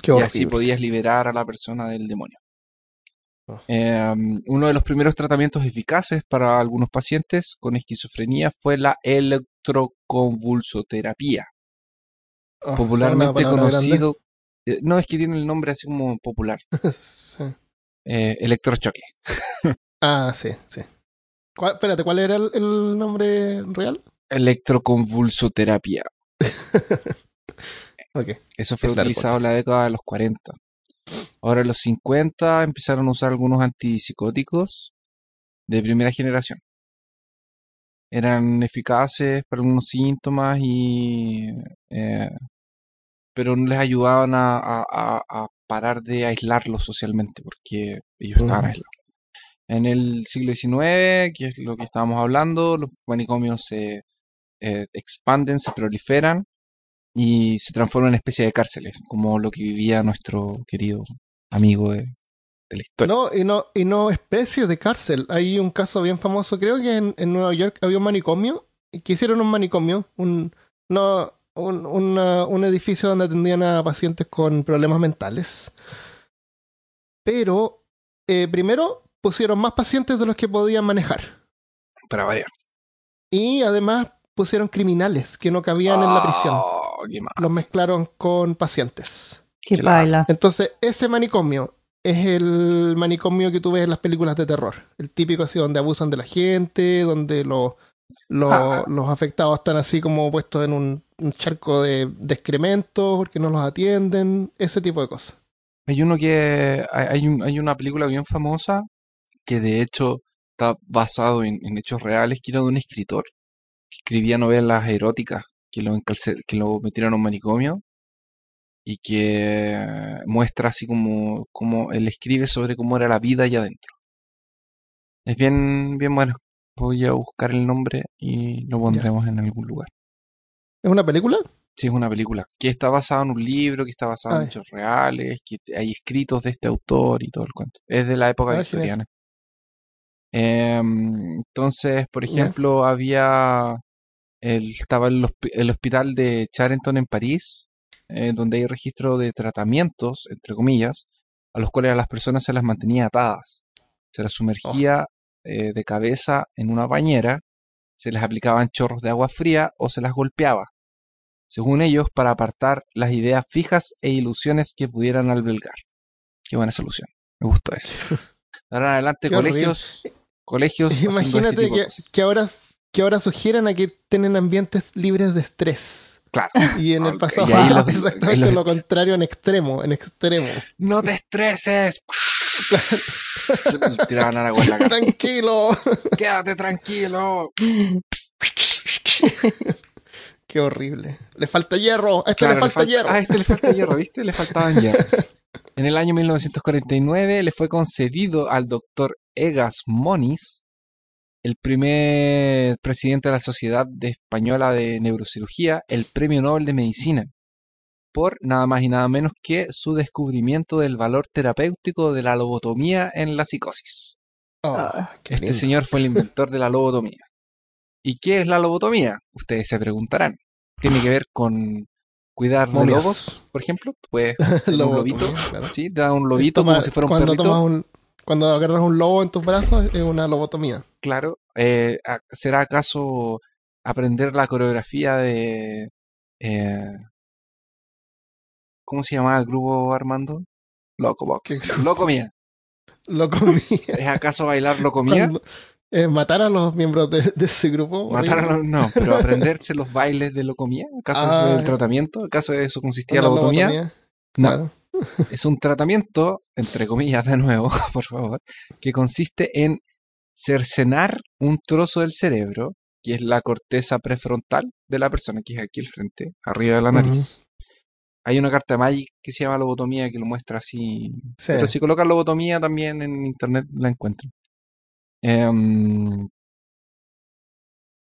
Qué y horrible. así podías liberar a la persona del demonio. Ah. Eh, uno de los primeros tratamientos eficaces para algunos pacientes con esquizofrenia fue la electroconvulsoterapia, Oh, popularmente conocido. eh, no es que tiene el nombre así como popular. [LAUGHS] Sí. eh, electrochoque. [LAUGHS] Ah, sí, sí. ¿Cuál- espérate, ¿cuál era el, el nombre real? Electroconvulsoterapia. [LAUGHS] Ok. Eso fue Es utilizado en la década de los 40. Ahora en los 50 empezaron a usar algunos antipsicóticos de primera generación. Eran eficaces para algunos síntomas y eh, pero no les ayudaban a, a- a- parar de aislarlos socialmente porque ellos estaban aislados. En el siglo XIX, que es lo que estábamos hablando, los manicomios se eh, expanden, se proliferan y se transforman en especie de cárceles, como lo que vivía nuestro querido amigo de, de la historia. No, y no, y no especie de cárcel. Hay un caso bien famoso, creo que en, en Nueva York había un manicomio, y que hicieron un manicomio, un, no, un, una- un edificio donde atendían a pacientes con problemas mentales. Pero eh, primero pusieron más pacientes de los que podían manejar. Para variar. Y además pusieron criminales que no cabían en la prisión. Oh, qué mal. Los mezclaron con pacientes. La- baila. Entonces, ese manicomio es el manicomio que tú ves en las películas de terror. El típico así donde abusan de la gente, donde los, los, Ah. los afectados están así como puestos en un, un charco de, de excrementos porque no los atienden, ese tipo de cosas. Hay uno que. Hay, un- hay una película bien famosa que de hecho está basado en, en hechos reales, que era de un escritor que escribía novelas eróticas, que lo, encalce- que lo metieron a un manicomio y que muestra así como, como él escribe sobre cómo era la vida allá adentro. Es bien, bien bueno. Voy a buscar el nombre y lo pondremos en algún lugar. ¿Es una película? Sí, es una película que está basada en un libro, que está basada Ah, en ya. hechos reales, que hay escritos de este autor y todo el cuento. Es de la época Ah, victoriana. Em, entonces, por ejemplo, había el, estaba el, el hospital de Charenton en París, eh, donde hay registro de tratamientos, entre comillas, a los cuales a las personas se las mantenía atadas. Se las sumergía eh, de cabeza en una bañera, se les aplicaban chorros de agua fría o se las golpeaba. según ellos, para apartar las ideas fijas e ilusiones que pudieran albergar. Qué buena solución. Me gustó eso. [LAUGHS] Ahora en adelante, Qué colegios, colegios. este Imagínate que ahora, que ahora sugieran a que tienen ambientes libres de estrés. Claro. Y en el pasado [LAUGHS] exactamente lo contrario en extremo, en extremo. ¡No te estreses! [LAUGHS] Tiraban en la cara. Tranquilo. ¡Quédate tranquilo! [LAUGHS] Qué horrible. Le falta hierro. A este Claro, le falta hierro. A este le falta hierro, ¿viste? Le faltaban hierro. En el año 1949 le fue concedido al doctor Egas Moniz, el primer presidente de la Sociedad de Española de Neurocirugía, el Premio Nobel de Medicina, por nada más y nada menos que su descubrimiento del valor terapéutico de la lobotomía en la psicosis. Oh, qué Este lindo. señor fue el [LAUGHS] inventor de la lobotomía. ¿Y qué es la lobotomía? Ustedes se preguntarán. Tiene que ver con cuidar de lobos, por ejemplo. Tener [LAUGHS] un lobito, claro. ¿sí? Te da un lobito Toma- como si fuera un cuando perrito. un- cuando agarras un lobo en tus brazos es una lobotomía. Claro. Eh, ¿Será acaso aprender la coreografía de... eh, ¿Cómo se llamaba el grupo, Armando? Locobox. ¿Qué- Locomía. Locomía. [LAUGHS] ¿Es acaso bailar locomía? Cuando- eh, matar a los miembros de, de ese grupo. Matar a los... No, pero [LAUGHS] aprenderse los bailes de locomía. ¿Acaso Ah, es el ya. tratamiento? ¿Acaso eso consistía en la lobotomía? lobotomía, No. claro. Es un tratamiento, entre comillas de nuevo, [LAUGHS] por favor, que consiste en cercenar un trozo del cerebro, que es la corteza prefrontal de la persona, que es aquí al frente, arriba de la nariz. Hay una carta de Magic que se llama lobotomía que lo muestra así. Sí. Pero si colocan lobotomía también en internet la encuentran. Em,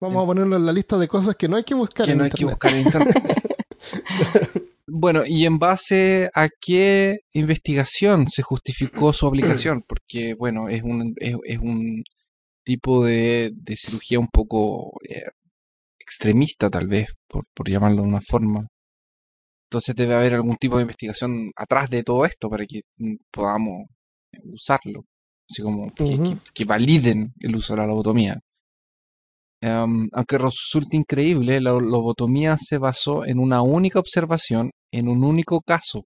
Vamos a ponerlo en la lista de cosas que no hay que buscar que en no hay que internet. buscar en internet. [LAUGHS] [LAUGHS] Bueno, ¿y en base a qué investigación se justificó su aplicación? [CLEARS THROAT] Porque, bueno, es un, es, es un tipo de, de cirugía un poco eh, extremista, tal vez, por, por llamarlo de una forma. Entonces debe haber algún tipo de investigación atrás de todo esto para que mm, podamos usarlo. Así como que- que validen el uso de la lobotomía. Em, aunque resulte increíble, la lobotomía se basó en una única observación, en un único caso,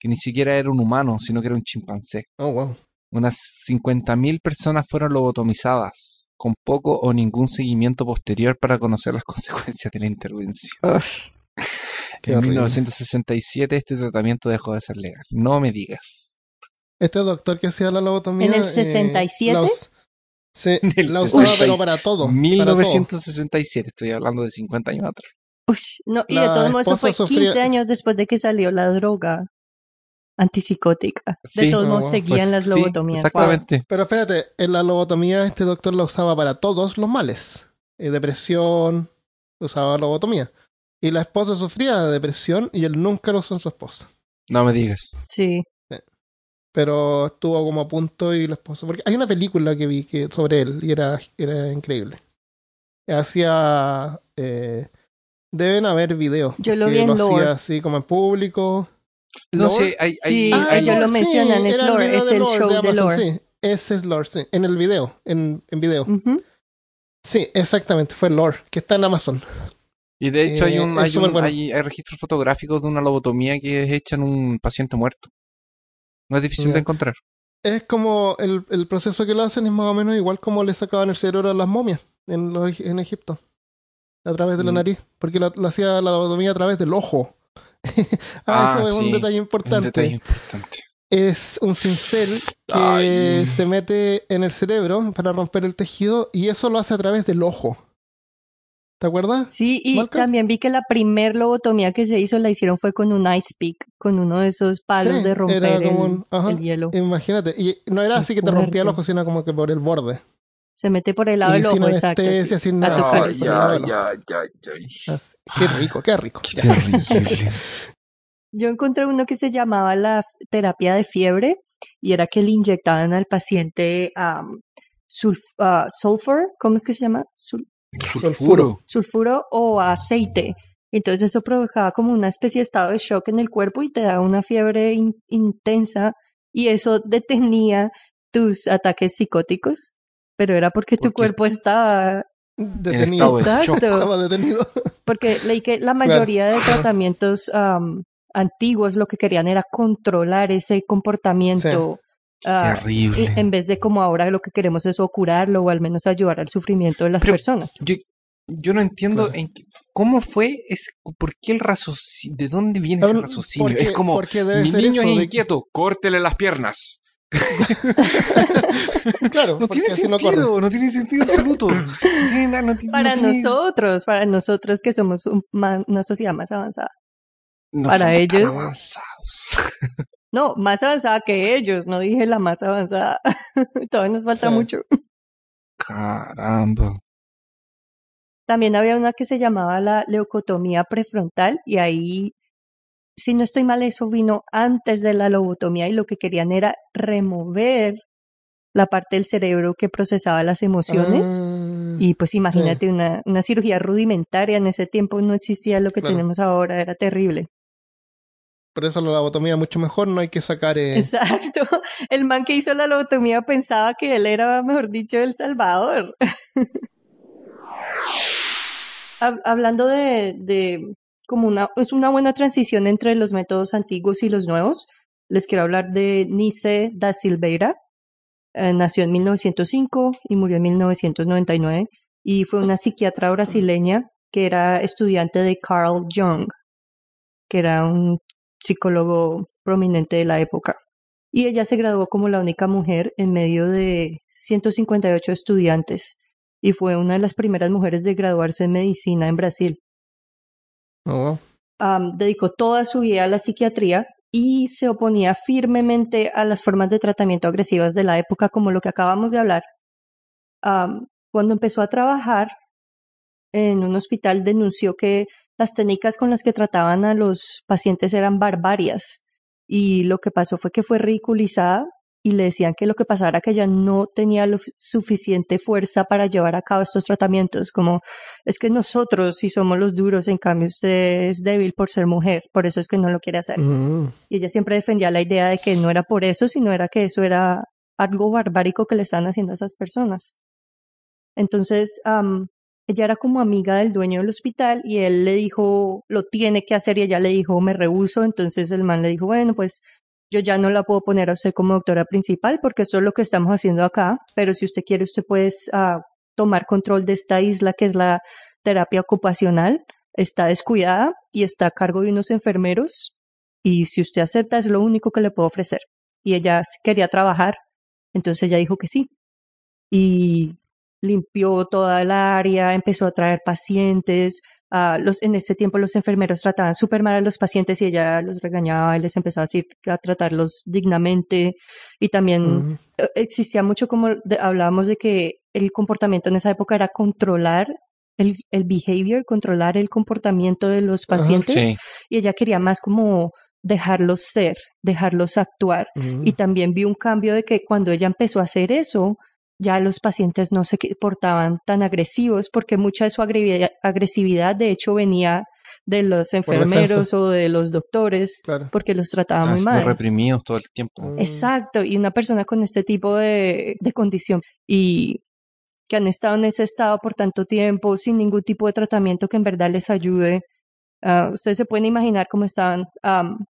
que ni siquiera era un humano, sino que era un chimpancé. Oh, wow. Unas 50.000 personas fueron lobotomizadas, con poco o ningún seguimiento posterior para conocer las [LAUGHS] consecuencias de la intervención. Qué en horrible. 1967 este tratamiento dejó de ser legal. No me digas. Este doctor que hacía la lobotomía. ¿En el eh, 67? la us- sí, [LAUGHS] En el la usaba, 66. pero para todo. para todo. 1967, estoy hablando de 50 años atrás. Ush, no, y de La todos modos, eso esposa fue sufría- 15 años después de que salió la droga antipsicótica. Sí. de todos Ah, modos, wow. seguían Pues, las sí, lobotomías. Wow. exactamente. Pero espérate, en la lobotomía este doctor la usaba para todos los males. Eh, depresión, usaba lobotomía. Y la esposa sufría de depresión y él nunca lo usó en su esposa. No me digas. Sí. Pero estuvo como a punto y la esposa... Porque hay una película que vi que, sobre él y era, era increíble. Hacía... eh, deben haber videos. Yo lo vi en hacía Lore. así como en público. No sé, hay, hay, Sí, Ah, hay- ellos lo mencionan, es video es el Lore, show de Amazon, Lore. Sí, ese es Lore, sí. En el video, en, en video. Sí, exactamente, fue Lore, que está en Amazon. Y de hecho hay Eh, un, hay, un- bueno. hay, hay registros fotográficos de una lobotomía que es hecha en un paciente muerto. No es difícil de encontrar. Es como el, el proceso que lo hacen es más o menos igual como le sacaban el cerebro a las momias en, los, en Egipto. A través de la Mm. nariz. Porque la, la hacía la lobotomía a través del ojo. ah, [LAUGHS] Ah, eso es un sí, detalle Es un importante. detalle importante. Es un cincel que Ay. se mete en el cerebro para romper el tejido y eso lo hace a través del ojo. ¿Te acuerdas? Sí, y Malcolm? también vi que la primer lobotomía que se hizo la hicieron fue con un ice pick, con uno de esos palos Sí, de romper era el, como un- ajá. el hielo. Imagínate. Y no era Qué así que te rompía el ojo, sino como que por el borde. Se mete por el lado Y del ojo, exacto. anestesia, sí. sin A nada. tocar Ay, el ya, ya. ya, ya. Así. Qué rico, qué rico. Qué terrible. Yo encontré uno que se llamaba la terapia de fiebre y era que le inyectaban al paciente sulf- ah, sulfur, ¿cómo es que se llama? Sul- Sulfuro. sulfuro o aceite. Entonces eso provocaba como una especie de estado de shock en el cuerpo y te daba una fiebre in- intensa y eso detenía tus ataques psicóticos, pero era porque tu cuerpo estaba Detenido. Exacto. Estaba detenido. Porque leí que la mayoría de tratamientos am, antiguos lo que querían era controlar ese comportamiento. Ah, Terrible. y en vez de como ahora lo que queremos es o curarlo o al menos ayudar al sufrimiento de las Pero- personas. Yo, yo no entiendo Claro. en qué- cómo fue, es, por qué el raciocinio, de dónde viene ese Porque- raciocinio. es como, mi niño es de- inquieto, córtele las piernas. [LAUGHS] Claro, No tiene sentido, no, tiene sentido absoluto. [LAUGHS] No tiene nada, no ti- no Para tiene- nosotros, para nosotros que somos un- una sociedad más avanzada. no para ellos-. [LAUGHS] No, más avanzada que ellos, no dije la más avanzada. [LAUGHS] Todavía nos falta Sí. mucho. Caramba. También había una que se llamaba la leucotomía prefrontal y ahí, si no estoy mal, eso vino antes de la lobotomía y lo que querían era remover la parte del cerebro que procesaba las emociones. Ah, Y pues imagínate una, una cirugía rudimentaria, en ese tiempo no existía lo que Claro. tenemos ahora, era terrible. Por eso la lobotomía mucho mejor, no hay que sacar... eh, Exacto. [LAUGHS] El man que hizo la lobotomía pensaba que él era, mejor dicho, el Salvador. [LAUGHS] Hab- Hablando de, de como una, es una buena transición entre los métodos antiguos y los nuevos, les quiero hablar de Nice da Silveira. Eh, nació en 1905 y murió en 1999 y fue una psiquiatra brasileña que era estudiante de Carl Jung, que era un psicólogo prominente de la época. Y ella se graduó como la única mujer en medio de 158 estudiantes y fue una de las primeras mujeres de graduarse en medicina en Brasil. oh, dedicó toda su vida a la psiquiatría y se oponía firmemente a las formas de tratamiento agresivas de la época, como lo que acabamos de hablar. Cuando empezó a trabajar en un hospital, denunció que las técnicas con las que trataban a los pacientes eran barbarias y lo que pasó fue que fue ridiculizada y le decían que lo que pasaba era que ella no tenía lo suficiente fuerza para llevar a cabo estos tratamientos, como es que nosotros sí somos los duros, en cambio usted es débil por ser mujer, por eso es que no lo quiere hacer. Mm, Y ella siempre defendía la idea de que no era por eso, sino era que eso era algo barbárico que le están haciendo a esas personas. Entonces, ella era como amiga del dueño del hospital y él le dijo, lo tiene que hacer y ella le dijo, me rehuso. Entonces el man le dijo, bueno, pues yo ya no la puedo poner a usted como doctora principal porque esto es lo que estamos haciendo acá, pero si usted quiere, usted puede ah, tomar control de esta isla que es la terapia ocupacional. Está descuidada y está a cargo de unos enfermeros y si usted acepta es lo único que le puedo ofrecer. Y ella quería trabajar, entonces ella dijo que sí. Y limpió toda el área, empezó a traer pacientes. ah, los, en ese tiempo los enfermeros trataban súper mal a los pacientes y ella los regañaba y les empezaba a decir a tratarlos dignamente. Y también eh, existía mucho como de- hablábamos de que el comportamiento en esa época era controlar el, el behavior, controlar el comportamiento de los pacientes Sí. y ella quería más como dejarlos ser, dejarlos actuar. Y también vi un cambio de que cuando ella empezó a hacer eso, ya los pacientes no se portaban tan agresivos porque mucha de su agresividad de hecho venía de los enfermeros o de los doctores Claro. porque los trataban muy mal. reprimidos todo el tiempo. Mm. Exacto, y una persona con este tipo de, de condición y que han estado en ese estado por tanto tiempo sin ningún tipo de tratamiento que en verdad les ayude. ah, ustedes se pueden imaginar cómo estaban.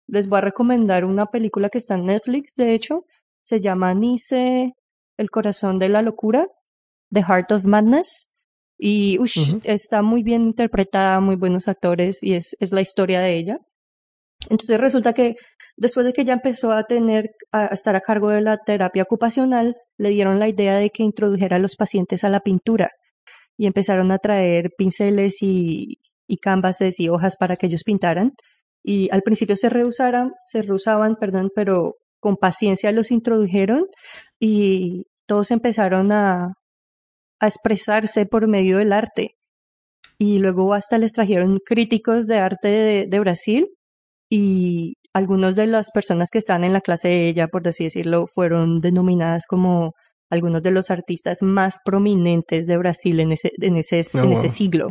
Les voy a recomendar una película que está en Netflix, de hecho, se llama Nice, El corazón de la locura, The Heart of Madness. Y ush, está muy bien interpretada, muy buenos actores y es, es la historia de ella. Entonces resulta que después de que ya empezó a tener, a estar a cargo de la terapia ocupacional, le dieron la idea de que introdujera a los pacientes a la pintura y empezaron a traer pinceles y, y canvases y hojas para que ellos pintaran. Y al principio se rehusaran, se rehusaban, perdón, pero con paciencia los introdujeron y todos empezaron a, a expresarse por medio del arte. Y luego hasta les trajeron críticos de arte de, de Brasil y algunos de las personas que están en la clase de ella, por así decirlo, fueron denominadas como algunos de los artistas más prominentes de Brasil en ese, en ese, Oh, en ese siglo.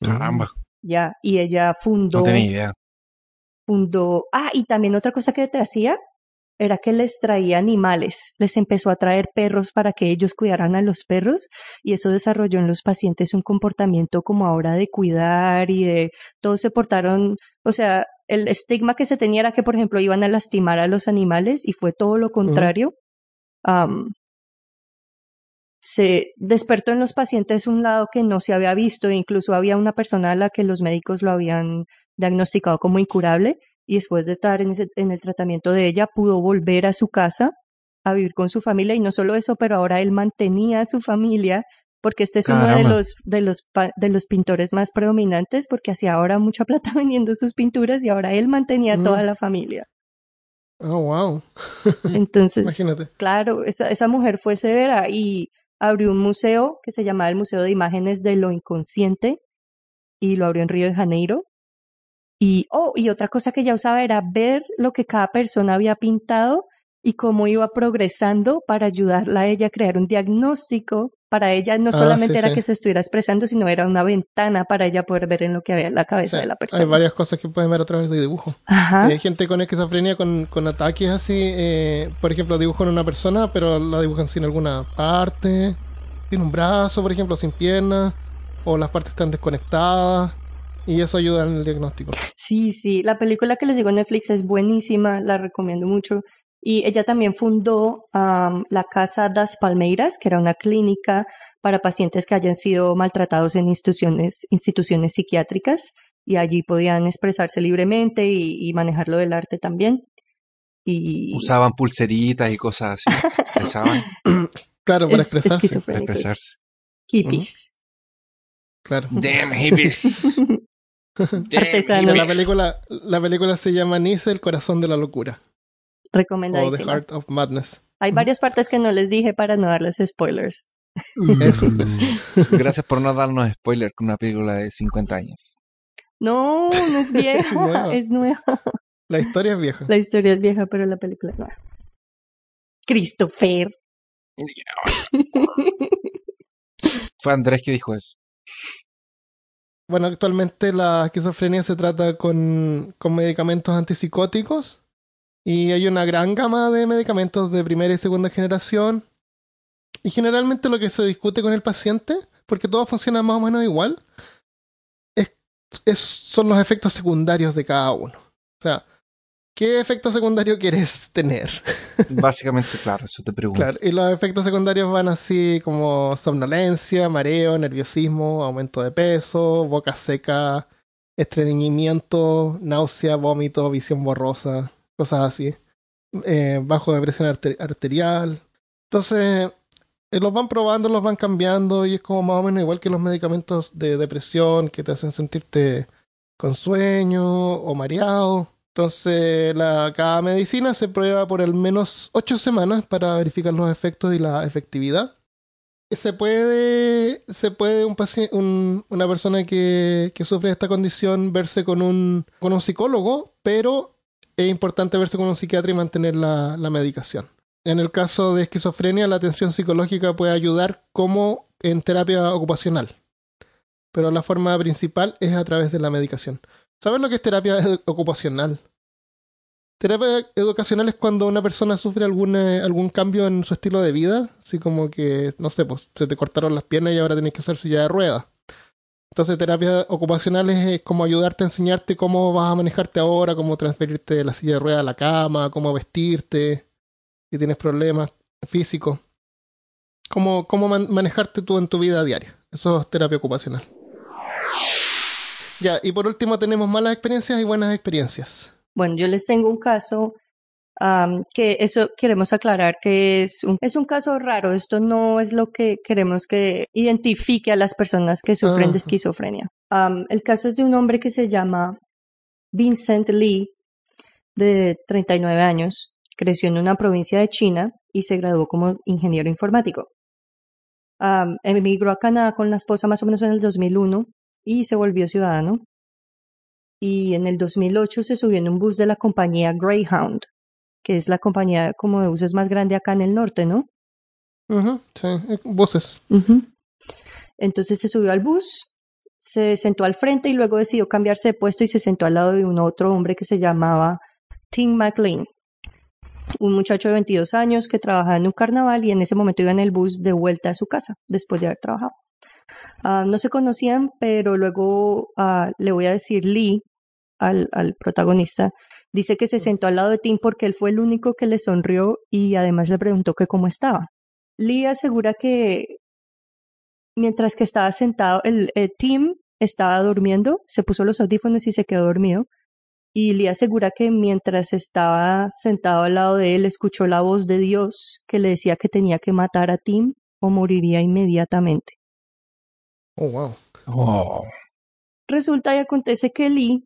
Caramba, Ya, y ella fundó, no tenía idea. Fundó, ah, y también otra cosa que hacía era que les traía animales, les empezó a traer perros para que ellos cuidaran a los perros y eso desarrolló en los pacientes un comportamiento como ahora de cuidar y de todos se portaron, o sea, el estigma que se tenía era que, por ejemplo, iban a lastimar a los animales y fue todo lo contrario. Se despertó en los pacientes un lado que no se había visto, incluso había una persona a la que los médicos lo habían diagnosticado como incurable y después de estar en, ese- en el tratamiento de ella pudo volver a su casa a vivir con su familia y no solo eso, pero ahora él mantenía a su familia porque este es uno de los, de, los, de los pintores más predominantes porque hacía ahora mucha plata [LAUGHS] vendiendo sus pinturas y ahora él mantenía a toda Mm. la familia. Oh, wow. [LAUGHS] Entonces, Imagínate. Claro, esa, esa mujer fue severa y abrió un museo que se llamaba el Museo de Imágenes de lo Inconsciente y lo abrió en Río de Janeiro. Y, oh, y otra cosa que ella usaba era ver lo que cada persona había pintado y cómo iba progresando para ayudarla a ella a crear un diagnóstico. Para ella no Ah, solamente sí, era sí. que se estuviera expresando, sino era una ventana para ella poder ver en lo que había en la cabeza Sí, de la Hay persona. varias cosas que pueden ver a través de dibujo. Ajá. Hay gente con esquizofrenia con, con ataques así, eh, por ejemplo, dibujan una persona, pero la dibujan sin alguna parte, sin un brazo, por ejemplo, sin piernas, o las partes están desconectadas, y eso ayuda en el diagnóstico. Sí, sí, la película que les digo en Netflix es buenísima, la recomiendo mucho. Y ella también fundó la Casa das Palmeiras, que era una clínica para pacientes que hayan sido maltratados en instituciones, instituciones psiquiátricas y allí podían expresarse libremente y, y manejar lo del arte también. Y Usaban pulseritas y cosas así. [LAUGHS] Pensaban Claro, para es, expresarse. para expresarse. hippies. Claro. Damn hippies. [LAUGHS] Damn Artesanos. La película, la película se llama Nice, el corazón de la locura, o The Recomendadísima. Heart of Madness. Hay varias partes que no les dije para no darles spoilers. [LAUGHS] Eso, [LAUGHS] Gracias por no darnos spoiler con una película de 50 años. No, no es [LAUGHS] vieja, Nueva. es nueva. La historia es vieja. La historia es vieja, pero la película es nueva. Christopher. Fue Andrés que dijo eso. Bueno, actualmente la esquizofrenia se trata con, con medicamentos antipsicóticos y hay una gran gama de medicamentos de primera y segunda generación. Y generalmente lo que se discute con el paciente, porque todo funciona más o menos igual, es, es- son los efectos secundarios de cada uno. O sea, ¿qué efecto secundario quieres tener? [LAUGHS] Básicamente, claro, eso te pregunto. Claro, y los efectos secundarios van así como somnolencia, mareo, nerviosismo, aumento de peso, boca seca, estreñimiento, náusea, vómito, visión borrosa, cosas así. Eh, bajo de presión arte- arterial. Entonces, eh, los van probando, los van cambiando y es como más o menos igual que los medicamentos de depresión que te hacen sentirte con sueño o mareado. Entonces, la, cada medicina se prueba por al menos 8 semanas para verificar los efectos y la efectividad. Se puede, se puede un un- una persona que, que sufre esta condición verse con un, con un psicólogo, pero es importante verse con un psiquiatra y mantener la, la medicación. En el caso de esquizofrenia, la atención psicológica puede ayudar como en terapia ocupacional, pero la forma principal es a través de la medicación. ¿Sabes lo que es terapia ocupacional? Terapia educacional es cuando una persona sufre algún, eh, algún cambio en su estilo de vida, así como que, no sé, pues se te cortaron las piernas y ahora tienes que hacer silla de ruedas. Entonces, terapia ocupacional es, como ayudarte a enseñarte cómo vas a manejarte ahora, cómo transferirte de la silla de ruedas a la cama, cómo vestirte, si tienes problemas físicos, cómo, cómo man- manejarte tú en tu vida diaria. Eso es terapia ocupacional. Ya, y por último tenemos malas experiencias y buenas experiencias. Bueno, yo les tengo un caso que eso queremos aclarar que es un, es un caso raro. Esto no es lo que queremos que identifique a las personas que sufren de Ajá. esquizofrenia. El caso es de un hombre que se llama Vincent Lee, de 39 años. Creció en una provincia de China y se graduó como ingeniero informático. Emigró a Canadá con la esposa más o menos en el 2001 y se volvió ciudadano y en el 2008 se subió en un bus de la compañía Greyhound, que es la compañía como de buses más grande acá en el norte, ¿no? Ujú, sí, eh, voces. Ujú. Entonces se subió al bus, se sentó al frente y luego decidió cambiarse de puesto y se sentó al lado de un otro hombre que se llamaba Tim McLean. un muchacho de 22 años que trabajaba en un carnaval y en ese momento iba en el bus de vuelta a su casa después de haber trabajado. Ah, no se conocían, pero luego ah, le voy a decir Lee, al, al protagonista, dice que se sentó al lado de Tim porque él fue el único que le sonrió y además le preguntó que cómo estaba. Lee asegura que mientras que estaba sentado, el, el Tim estaba durmiendo, se puso los audífonos y se quedó dormido. Y Lee asegura que mientras estaba sentado al lado de él, escuchó la voz de Dios que le decía que tenía que matar a Tim o moriría inmediatamente. Oh, wow. Oh. Resulta y acontece que Lee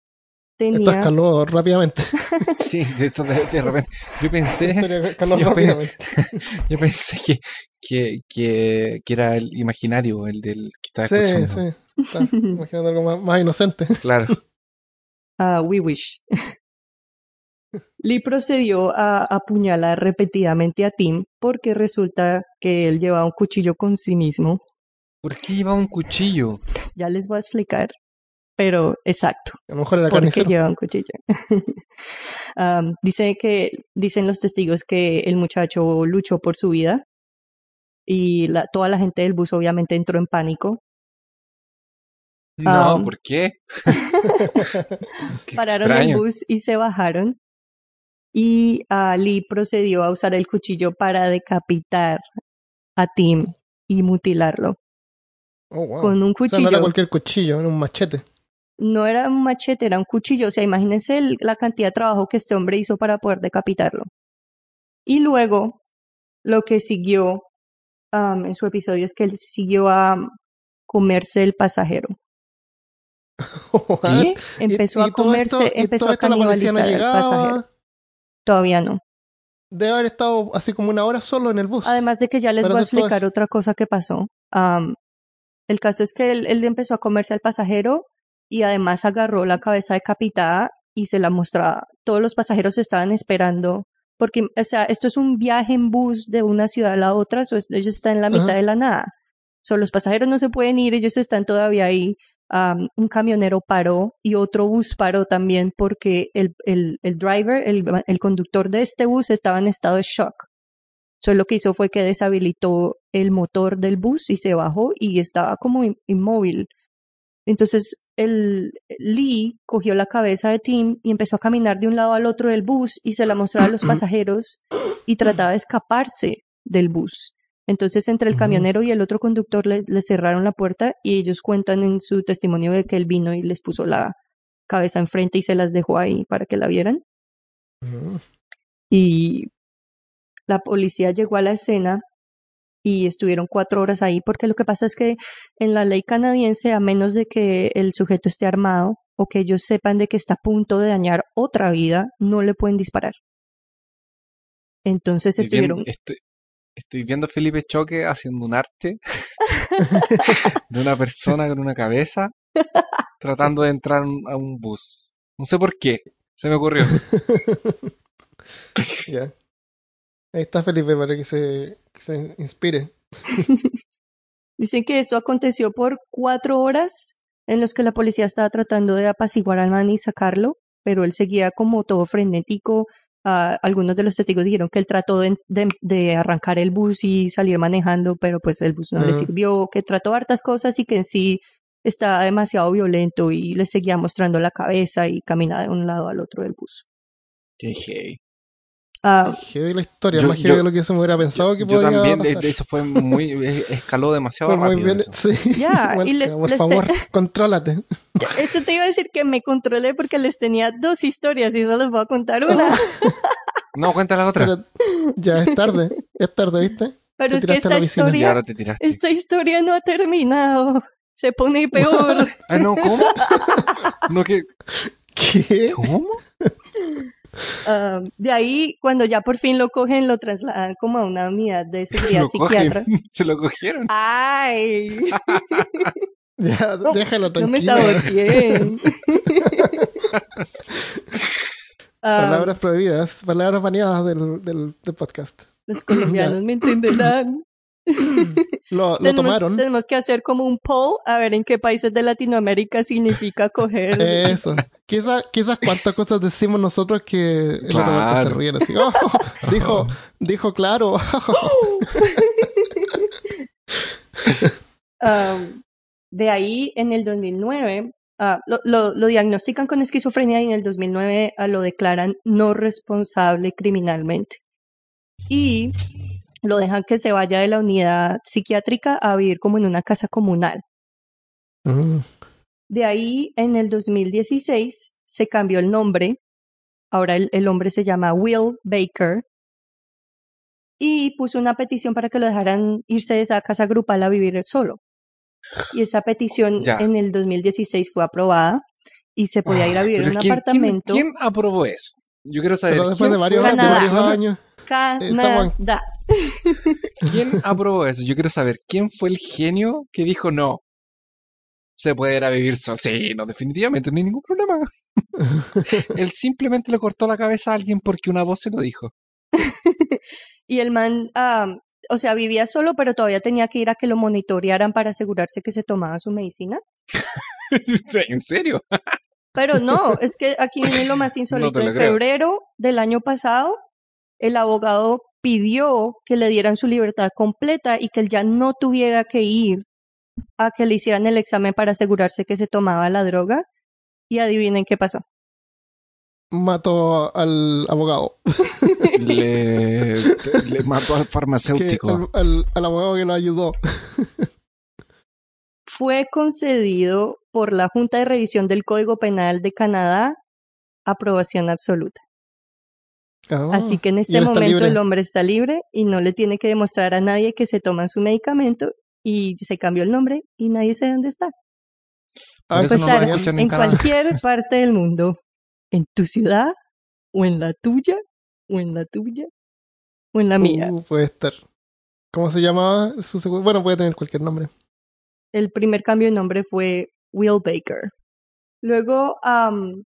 Esto tenía... escaló rápidamente. [LAUGHS] Sí, de, esto de, de repente. Yo pensé, Esto escaló yo, pe- rápidamente. [LAUGHS] yo pensé que, que, que, que era el imaginario, el del que estaba Sí, escuchando. sí. Está imaginando algo más, más inocente. [LAUGHS] Claro. Ah, we wish. Lee procedió a apuñalar repetidamente a Tim porque resulta que él llevaba un cuchillo con sí mismo. ¿Por qué lleva un cuchillo? Ya les voy a explicar, pero exacto. A lo mejor era porque carnicero. lleva un cuchillo. [LAUGHS] Am, dice que, dicen los testigos que el muchacho luchó por su vida y la- toda la gente del bus obviamente entró en pánico. No, Um, ¿por qué? [LAUGHS] Qué Pararon extraño. el bus y se bajaron. Y Lee procedió a usar el cuchillo para decapitar a Tim y mutilarlo Oh, wow. con un O sea, cuchillo. no era cualquier cuchillo, era un machete. No era un machete, era un cuchillo. O sea, imagínense el- la cantidad de trabajo que este hombre hizo para poder decapitarlo. Y luego, lo que siguió am, en su episodio es que él siguió a um, comerse el pasajero. [LAUGHS] ¿Qué? Empezó Y- a y comerse, esto- empezó a no canibalizar al llegaba. pasajero. Todavía no. Debe haber estado así como una hora solo en el bus. Además de que ya les voy a explicar otra cosa que pasó. Am, el caso es que él, él empezó a comerse al pasajero y además agarró la cabeza decapitada y se la mostraba. Todos los pasajeros estaban esperando porque, o sea, esto es un viaje en bus de una ciudad a la otra, so ellos están en la mitad de la nada. So, los pasajeros no se pueden ir, ellos están todavía ahí. Am, un camionero paró y otro bus paró también porque el, el, el driver, el, el conductor de este bus estaba en estado de shock. So, lo que hizo fue que deshabilitó el motor del bus y se bajó y estaba como in- inmóvil. Entonces, el Lee cogió la cabeza de Tim y empezó a caminar de un lado al otro del bus y se la mostró a los [COUGHS] pasajeros y trataba de escaparse del bus. Entonces, entre el camionero y el otro conductor le, le cerraron la puerta y ellos cuentan en su testimonio de que él vino y les puso la cabeza enfrente y se las dejó ahí para que la vieran. Y la policía llegó a la escena y estuvieron cuatro horas ahí porque lo que pasa es que en la ley canadiense a menos de que el sujeto esté armado o que ellos sepan de que está a punto de dañar otra vida no le pueden disparar entonces Estoy estuvieron estoy, estoy viendo a Felipe Choque haciendo un arte [LAUGHS] de una persona con una cabeza tratando de entrar a un bus. No sé por qué. Se me ocurrió. [LAUGHS] Ya. Ahí está Felipe para que se, que se inspire. [LAUGHS] Dicen que esto aconteció por cuatro horas en los que la policía estaba tratando de apaciguar al man y sacarlo, pero él seguía como todo frenético. Ah, algunos de los testigos dijeron que él trató de, de- de arrancar el bus y salir manejando, pero pues el bus no le Ah. sirvió, que trató hartas cosas y que en sí estaba demasiado violento y le seguía mostrando la cabeza y caminaba de un lado al otro del bus. Qué Heavy la historia, Yo- más heavy yo- de lo que se me hubiera pensado que Yo podía también, pasar. eso fue muy, escaló demasiado Fue muy rápido. bien. Sí. Ya, [LAUGHS] y le- por les te- favor, [LAUGHS] contrólate. eso te iba a decir que me controlé porque les tenía dos historias y solo les voy a contar una. [LAUGHS] No, cuenta la otra. Pero ya es tarde. Es tarde, ¿viste? Pero Te es que esta historia, ahora te tiraste. esta historia no ha terminado. Se pone peor. Ah, no, ¿cómo? No, que. ¿Qué? ¿Cómo? De ahí, cuando ya por fin lo cogen, lo trasladan como a una unidad de [LAUGHS] seguridad cogen. psiquiatra. [LAUGHS] Se lo cogieron. ¡Ay! [LAUGHS] Ya, No, déjalo No me tranquilo. saboteen. Palabras prohibidas, palabras baneadas del, del, del podcast. los [CLEARS THROAT] colombianos me entenderán. [LAUGHS] Lo, lo Tenemos, tomaron. tenemos que hacer como un poll a ver en qué países de Latinoamérica significa coger. [LAUGHS] Eso. Quizás quizás cuántas cosas decimos nosotros que barco se Claro. ríen así. "Oh, [LAUGHS] dijo, dijo claro. Um, de ahí, en el 2009, ah, lo, lo- lo diagnostican con esquizofrenia y en el 2009 ah, lo declaran no responsable criminalmente. Y lo dejan que se vaya de la unidad psiquiátrica a vivir como en una casa comunal. Mm, De ahí, en el 2016, se cambió el nombre. Ahora el, el hombre se llama Will Baker. Y puso una petición para que lo dejaran irse de esa casa grupal a vivir solo. Y esa petición Ya. en el 2016 fue aprobada y se podía ir a vivir en un ¿quién- apartamento. ¿quién, quién aprobó eso? Yo quiero saber. Pero después ¿quién de varios, de años. Canadá. ¿Quién aprobó eso? Yo quiero saber quién fue el genio que dijo no. Se puede ir a vivir solo. Sí, no, definitivamente, no hay ningún problema. [LAUGHS] Él simplemente le cortó la cabeza a alguien porque una voz se lo dijo. [LAUGHS] Y el man, o sea, vivía solo, pero todavía tenía que ir a que lo monitorearan para asegurarse que se tomaba su medicina. [LAUGHS] ¿En serio? Pero no, es que aquí viene lo más insólito. en febrero del año pasado, el abogado pidió que le dieran su libertad completa y que él ya no tuviera que ir a que le hicieran el examen para asegurarse que se tomaba la droga. Y adivinen qué pasó. Mató al abogado. [LAUGHS] Le, le mató al Que- farmacéutico. al, al- al abogado que lo ayudó. Fue concedido por la Junta de Revisión del Código Penal de Canadá aprobación absoluta. Ah, Así que en este momento libre. el hombre está libre y no le tiene que demostrar a nadie que se toma su medicamento y se cambió el nombre y nadie sabe dónde está. Ah, no estar en, en cualquier [LAUGHS] parte del mundo, en tu ciudad o en la tuya o en la tuya o en la mía. Uh, puede estar. ¿Cómo se llamaba? Su Bueno, puede tener cualquier nombre. El primer cambio de nombre fue Will Baker. Luego am,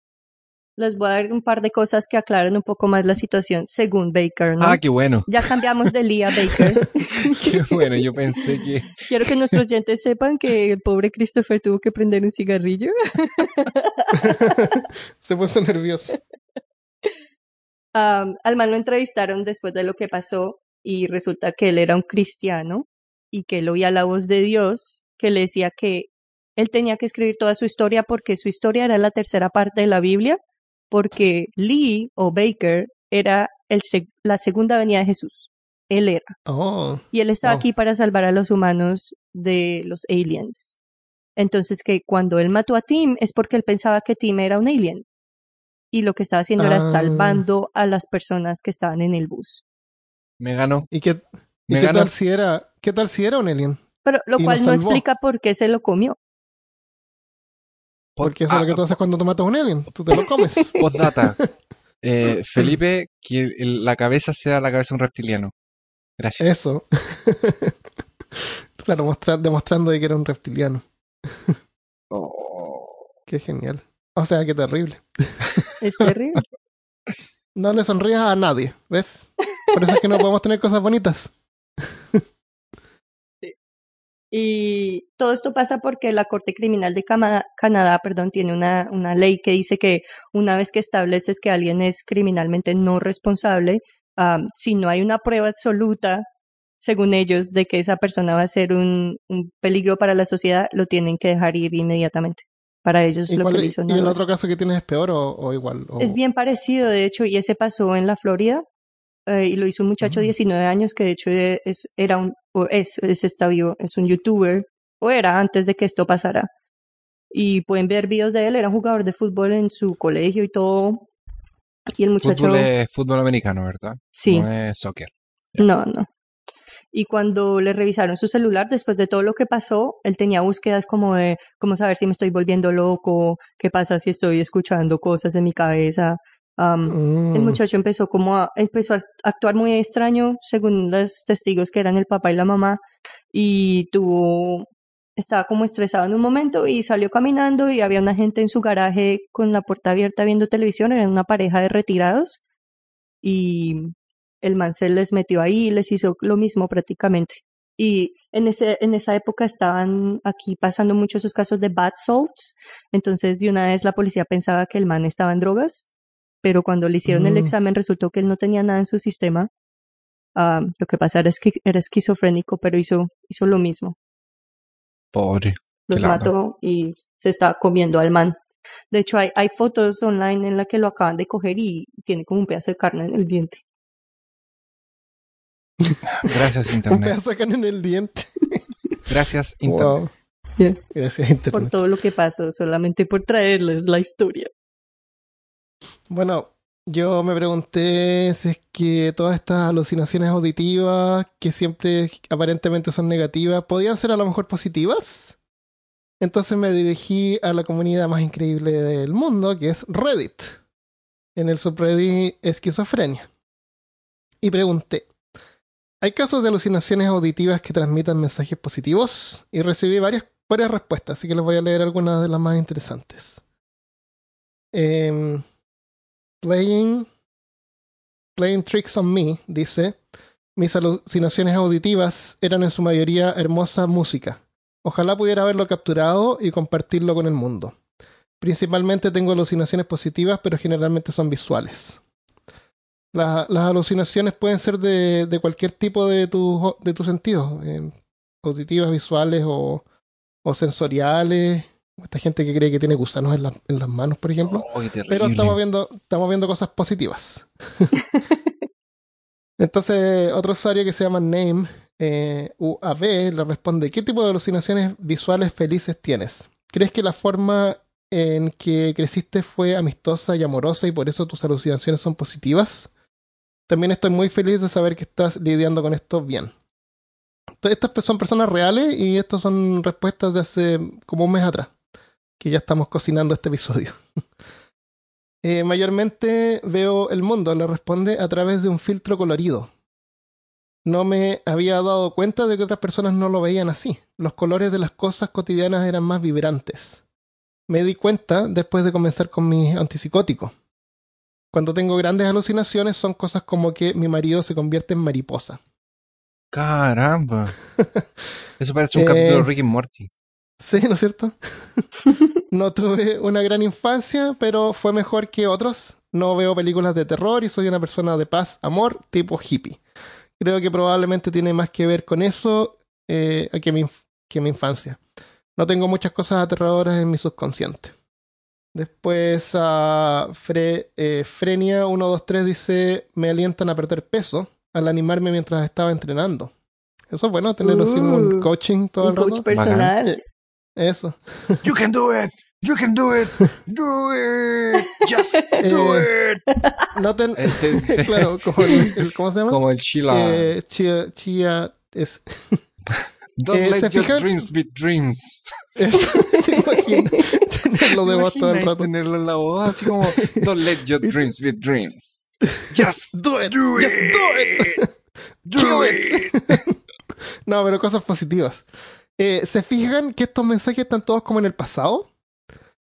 les voy a dar un par de cosas que aclaran un poco más la situación según Baker, ¿no? Ah, qué bueno. Ya cambiamos de Lee a Baker. [LAUGHS] Qué bueno. Yo pensé que. Quiero que nuestros oyentes sepan que el pobre Christopher tuvo que prender un cigarrillo. [LAUGHS] Se puso nervioso. Am, al man lo entrevistaron después de lo que pasó y resulta que él era un cristiano y que él oía la voz de Dios que le decía que él tenía que escribir toda su historia porque su historia era la tercera parte de la Biblia, porque Lee o Baker era el seg- la segunda venida de Jesús. Él era. Oh, Y él estaba Wow. aquí para salvar a los humanos de los aliens. Entonces que cuando él mató a Tim es porque él pensaba que Tim era un alien. Y lo que estaba haciendo era Ah. salvando a las personas que estaban en el bus. Me ganó. ¿y qué, y qué tal si era, qué tal si era un alien? Pero lo Y cual no explica por qué se lo comió. Porque eso es lo que tú haces cuando te matas a un alien. Tú te lo comes. [LAUGHS] Postdata. [LAUGHS] Eh, Felipe, que la cabeza sea la cabeza de un reptiliano. Gracias. Eso. [LAUGHS] claro, mostra- demostrando de que era un reptiliano. Oh. Qué genial. O sea, qué terrible. Es terrible. No le sonrías a nadie, ¿ves? Por eso es que no podemos tener cosas bonitas. Y todo esto pasa porque la Corte Criminal de Canadá perdón, tiene una, una ley que dice que una vez que estableces que alguien es criminalmente no responsable, am, si no hay una prueba absoluta, según ellos, de que esa persona va a ser un, un peligro para la sociedad, lo tienen que dejar ir inmediatamente. Para ellos ¿Y, lo que hizo y el otro caso que tienes es peor o, o igual? O- Es bien parecido, de hecho, y ese pasó en la Florida. eh, y lo hizo un muchacho de Mm. 19 años que de hecho es, era un, o es, es, está vivo, es un youtuber, o era antes de que esto pasara. Y pueden ver videos de él, era un jugador de fútbol en su colegio y todo. Y el muchacho... Fútbol es fútbol americano, ¿verdad? Sí. No es soccer. No, no. Y cuando le revisaron su celular, después de todo lo que pasó, él tenía búsquedas como de cómo saber si me estoy volviendo loco, qué pasa si estoy escuchando cosas en mi cabeza. Mm. El muchacho empezó como a, empezó a actuar muy extraño, según los testigos que eran el papá y la mamá, y tuvo, estaba como estresado en un momento y salió caminando y había una gente en su garaje con la puerta abierta viendo televisión, eran una pareja de retirados, y el man se les metió ahí y les hizo lo mismo prácticamente. Y en, ese, en esa época estaban aquí pasando muchos esos casos de bad salts. Entonces, de una vez la policía pensaba que el man estaba en drogas, pero cuando le hicieron el Mm. examen resultó que él no tenía nada en su sistema. Ah, lo que pasa era que era esquizofrénico, pero hizo, hizo lo mismo. Pobre. Los mató y se está comiendo al man. De hecho, hay, hay fotos online en las que lo acaban de coger y tiene como un pedazo de carne en el diente. [LAUGHS] Gracias, [LAUGHS] Un Internet. pedazo de carne en el diente. [LAUGHS] Gracias, Internet. Wow. Yeah. Gracias, Por Internet. todo lo que pasó, solamente por traerles la historia. Bueno, yo me pregunté si es que todas estas alucinaciones auditivas, que siempre aparentemente son negativas, podían ser a lo mejor positivas. Entonces me dirigí a la comunidad más increíble del mundo, que es Reddit, en el subreddit esquizofrenia. Y pregunté, ¿hay casos de alucinaciones auditivas que transmitan mensajes positivos? Y recibí varias, varias respuestas, así que les voy a leer algunas de las más interesantes. Em, Playing, Playing Tricks on Me dice, mis alucinaciones auditivas eran en su mayoría hermosa música. Ojalá pudiera haberlo capturado y compartirlo con el mundo. Principalmente tengo alucinaciones positivas, pero generalmente son visuales. La- las alucinaciones pueden ser de, cualquier tipo de tus de tus sentidos, eh, auditivas, visuales o, o sensoriales. Esta gente que cree que tiene gusanos en, la- en las manos, por ejemplo. Oh. Pero estamos viendo, estamos viendo cosas positivas. [LAUGHS] Entonces, otro usuario que se llama Name eh, UAV le responde: ¿Qué tipo de alucinaciones visuales felices tienes? ¿Crees que la forma en que creciste fue amistosa y amorosa y por eso tus alucinaciones son positivas? También estoy muy feliz de saber que estás lidiando con esto bien. Entonces, estas son personas reales y estas son respuestas de hace como un mes atrás, que ya estamos cocinando este episodio. [LAUGHS] Eh, mayormente veo el mundo, le responde, a través de un filtro colorido. No me había dado cuenta de que otras personas no lo veían así. Los colores de las cosas cotidianas eran más vibrantes. Me di cuenta después de comenzar con mis antipsicóticos. Cuando tengo grandes alucinaciones son cosas como que mi marido se convierte en mariposa. Caramba. [LAUGHS] Eso parece un Eh, capítulo de Rick y Morty. Sí, ¿no es cierto? [LAUGHS] no tuve una gran infancia, pero fue mejor que otros. No veo películas de terror y soy una persona de paz, amor, tipo hippie. Creo que probablemente tiene más que ver con eso eh, que, mi, que mi infancia. No tengo muchas cosas aterradoras en mi subconsciente. Después, a Fre, eh, Frenia123 dice: Me alientan a perder peso al animarme mientras estaba entrenando. Eso es bueno, tener así un Uh, coaching todo Un el rato. coach personal. Eso. You can do it. You can do it. Do it. Just [LAUGHS] do it. Noten, Este- [LAUGHS] claro, como el, el- ¿cómo se llama? Como el chila. Eh, chia, chia, es, [LAUGHS] Don't eh, let ¿se your fijan? dreams be dreams. es ¿te imaginas? tenerlo de voz todo el rato. tenerlo en la voz así como Don't let your dreams be dreams. Just Do it, do just it. do it. Do Kill it. No, pero cosas positivas. Eh, ¿Se fijan que estos mensajes están todos como en el pasado?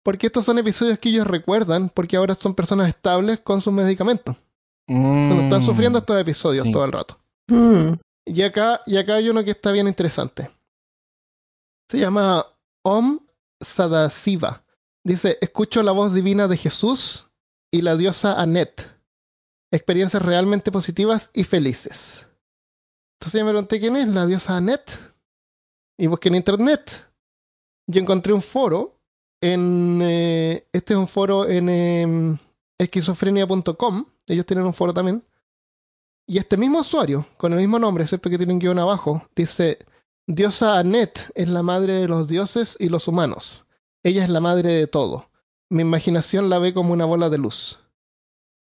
Porque estos son episodios que ellos recuerdan, porque ahora son personas estables con sus medicamentos. O sea, no están Mm. sufriendo estos episodios sí. todo el rato. Hmm. Y acá, y acá hay uno que está bien interesante. Se llama Om Sadasiva. Dice, escucho la voz divina de Jesús y la diosa Anet. Experiencias realmente positivas y felices. Entonces yo me pregunté quién es la diosa Anet. Y busqué en internet. Yo encontré un foro en... eh, este es un foro en em, esquizofrenia.com. Ellos tienen un foro también. Y este mismo usuario, con el mismo nombre, excepto que tiene un guion abajo, dice: Diosa Anet es la madre de los dioses y los humanos. Ella es la madre de todo. Mi imaginación la ve como una bola de luz.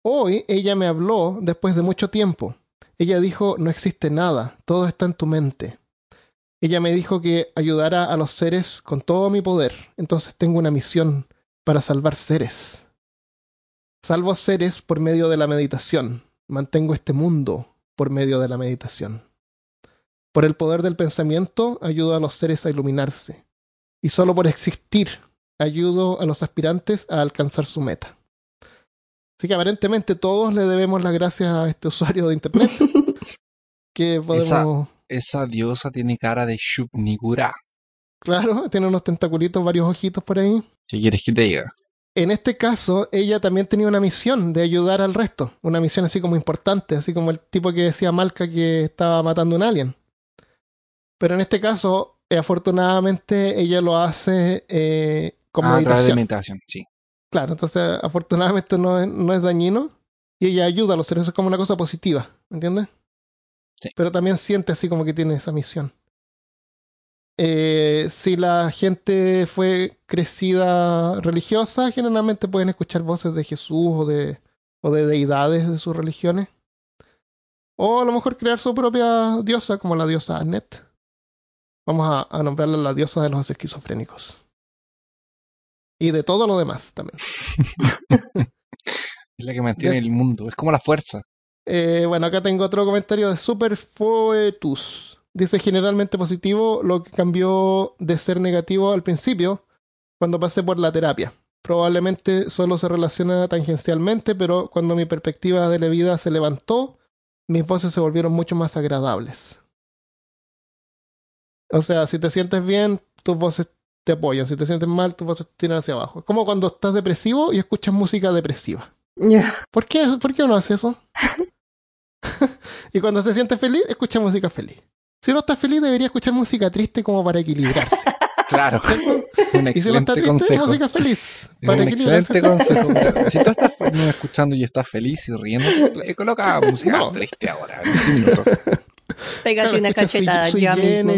Hoy ella me habló después de mucho tiempo. Ella dijo: No existe nada, todo está en tu mente. Ella me dijo que ayudara a los seres con todo mi poder. Entonces tengo una misión para salvar seres. Salvo seres por medio de la meditación. Mantengo este mundo por medio de la meditación. Por el poder del pensamiento ayudo a los seres a iluminarse. Y solo por existir ayudo a los aspirantes a alcanzar su meta. Así que aparentemente todos le debemos las gracias a este usuario de internet. [LAUGHS] que podemos esa diosa tiene cara de Shub-Niggura. Claro, tiene unos tentaculitos, varios ojitos por ahí. ¿Qué quieres que te diga? En este caso, ella también tenía una misión de ayudar al resto. Una misión así como importante, así como el tipo que decía Malca que estaba matando a un alien. Pero en este caso, eh, afortunadamente, ella lo hace eh, con Ah, a través de meditación. meditación, sí. Claro, entonces afortunadamente no es, no es dañino y ella ayuda a los seres, es como una cosa positiva, ¿entiendes? Sí. Pero también siente así como que tiene esa misión. Eh, si la gente fue crecida religiosa, generalmente pueden escuchar voces de Jesús o de, o de deidades de sus religiones. O a lo mejor crear su propia diosa, como la diosa Anet. Vamos a, a nombrarla la diosa de los esquizofrénicos. Y de todo lo demás también. [LAUGHS] Es la que mantiene el mundo. Es como la fuerza. Eh, bueno, acá tengo otro comentario de Superfoetus. Dice generalmente positivo, lo que cambió de ser negativo al principio cuando pasé por la terapia. Probablemente solo se relaciona tangencialmente, pero cuando mi perspectiva de la vida se levantó, mis voces se volvieron mucho más agradables. O sea, si te sientes bien, tus voces te apoyan. Si te sientes mal, tus voces te tiran hacia abajo. Es como cuando estás depresivo y escuchas música depresiva. ¿Por qué, ¿Por qué uno hace eso? [LAUGHS] [LAUGHS] y cuando se siente feliz, escucha música feliz. Si uno está feliz, debería escuchar música triste como para equilibrarse. [LAUGHS] Claro. un y si uno está triste, consejo. música feliz. Para un equilibrarse. excelente consejo. Si tú estás escuchando y estás feliz y riendo, le coloca música No. triste ahora. 20 minutos. Pégate Claro, una cachetada Sui ya mismo.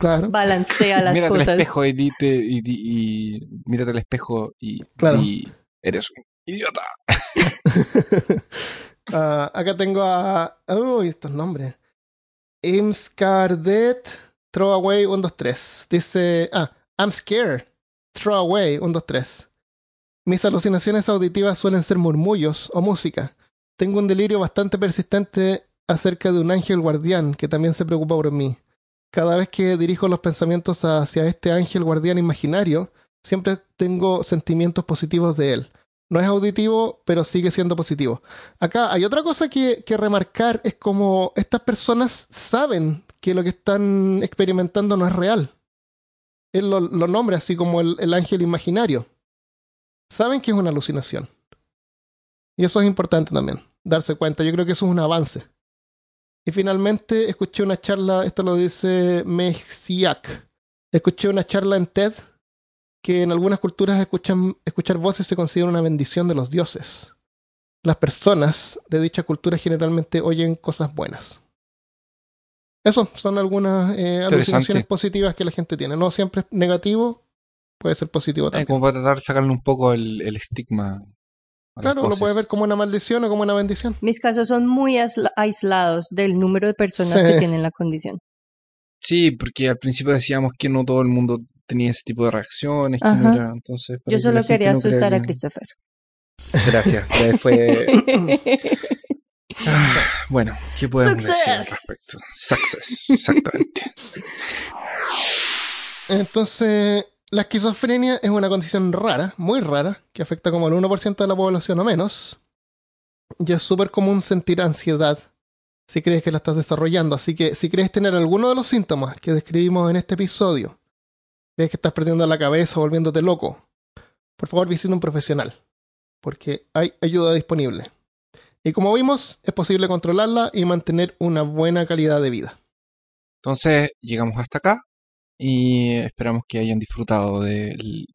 Claro. Balancea las mírate cosas. al espejo y, dite, y, di- y mírate al espejo y, Claro. y eres un idiota. [LAUGHS] Ah, acá tengo a. Uy, estos nombres. Imscardet Throwaway 123. Dice. Ah, I'm scared. Throwaway 123. Mis alucinaciones auditivas suelen ser murmullos o música. Tengo un delirio bastante persistente acerca de un ángel guardián que también se preocupa por mí. Cada vez que dirijo los pensamientos hacia este ángel guardián imaginario, siempre tengo sentimientos positivos de él. No es auditivo, pero sigue siendo positivo. Acá hay otra cosa que, que remarcar, es como estas personas saben que lo que están experimentando no es real. Él lo, lo nombra así como el, el ángel imaginario. Saben que es una alucinación. Y eso es importante también, darse cuenta. Yo creo que eso es un avance. Y finalmente escuché una charla, esto lo dice Mexiac. Escuché una charla en TED que en algunas culturas escuchan, escuchar voces se considera una bendición de los dioses. Las personas de dicha cultura generalmente oyen cosas buenas. Eso son algunas eh, alucinaciones positivas que la gente tiene. No siempre es negativo, puede ser positivo Eh, también. como para tratar de sacarle un poco el, el estigma. Claro, lo puede ver como una maldición o como una bendición. Mis casos son muy aisla- aislados del número de personas Sí. que tienen la condición. Sí, porque al principio decíamos que no todo el mundo tenía ese tipo de reacciones. Que no Ajá. era, entonces, Yo solo quería no asustar a Christopher. Gracias. fue. [LAUGHS] Ah, bueno, ¿qué podemos decir al Success. respecto? Success, exactamente. Entonces, la esquizofrenia es una condición rara, muy rara, que afecta como al 1% de la población o menos. Y es súper común sentir ansiedad si crees que la estás desarrollando. Así que si crees tener alguno de los síntomas que describimos en este episodio, crees que estás perdiendo la cabeza volviéndote loco, por favor visita un profesional, porque hay ayuda disponible. Y como vimos, es posible controlarla y mantener una buena calidad de vida. Entonces, llegamos hasta acá y esperamos que hayan disfrutado del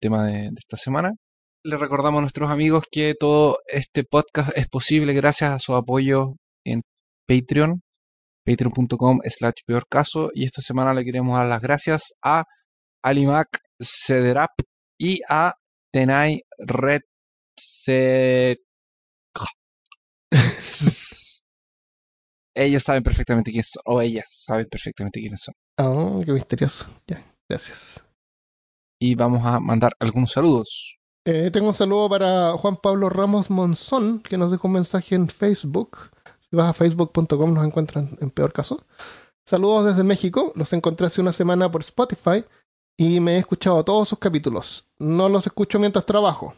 tema de, de esta semana. Les recordamos a nuestros amigos que todo este podcast es posible gracias a su apoyo en Patreon, patreon.com slash peor caso. Y esta semana le queremos dar las gracias a Alimac Cederap y a Tenai Red Se- [LAUGHS] Ellos saben perfectamente quiénes son, o ellas saben perfectamente quiénes son. Ah, qué misterioso. Ya, gracias. Y vamos a mandar algunos saludos. Eh, tengo un saludo para Juan Pablo Ramos Monzón, que nos dejó un mensaje en Facebook. Si vas a facebook.com nos encuentran en peor caso. Saludos desde México. Los encontré hace una semana por Spotify y me he escuchado todos sus capítulos. No los escucho mientras trabajo.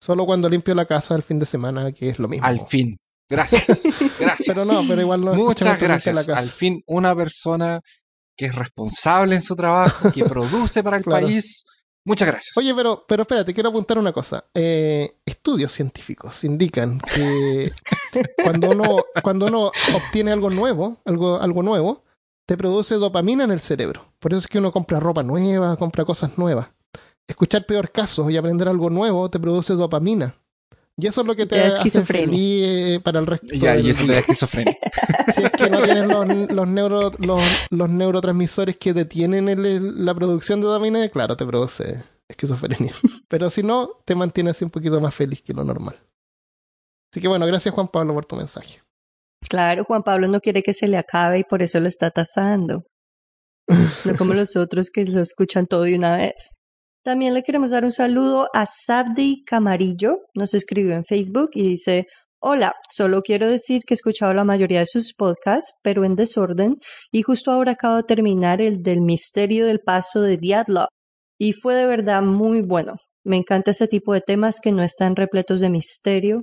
Solo cuando limpio la casa el fin de semana, que es lo mismo. Al fin. Gracias. [LAUGHS] Gracias. Pero no, pero igual no Muchas gracias. la casa. Al fin, una persona que es responsable en su trabajo, que [LAUGHS] produce para el Claro. país. Muchas gracias. Oye, pero, pero espérate, quiero apuntar una cosa. Eh, estudios científicos indican que [LAUGHS] cuando uno, cuando uno obtiene algo nuevo, algo, algo nuevo, te produce dopamina en el cerebro. Por eso es que uno compra ropa nueva, compra cosas nuevas. Escuchar peor casos y aprender algo nuevo te produce dopamina. Y eso es lo que te hace esquizofrenia. feliz eh, para el resto ya, del y eso te da esquizofrenia. [LAUGHS] Si es que no tienes los, los, neuro- los, los neurotransmisores que detienen el- la producción de dopamina, claro, te produce esquizofrenia. [LAUGHS] Pero si no, te mantiene así un poquito más feliz que lo normal. Así que bueno, gracias Juan Pablo por tu mensaje. Claro, Juan Pablo no quiere que se le acabe y por eso lo está tasando. [LAUGHS] No como los otros que lo escuchan todo de una vez. También le queremos dar un saludo a Sabdi Camarillo. Nos escribió en Facebook y dice: Hola, solo quiero decir que he escuchado la mayoría de sus podcasts, pero en desorden, y justo ahora acabo de terminar el del misterio del paso de Diatlov. Y fue de verdad muy bueno. Me encanta ese tipo de temas que no están repletos de misterio.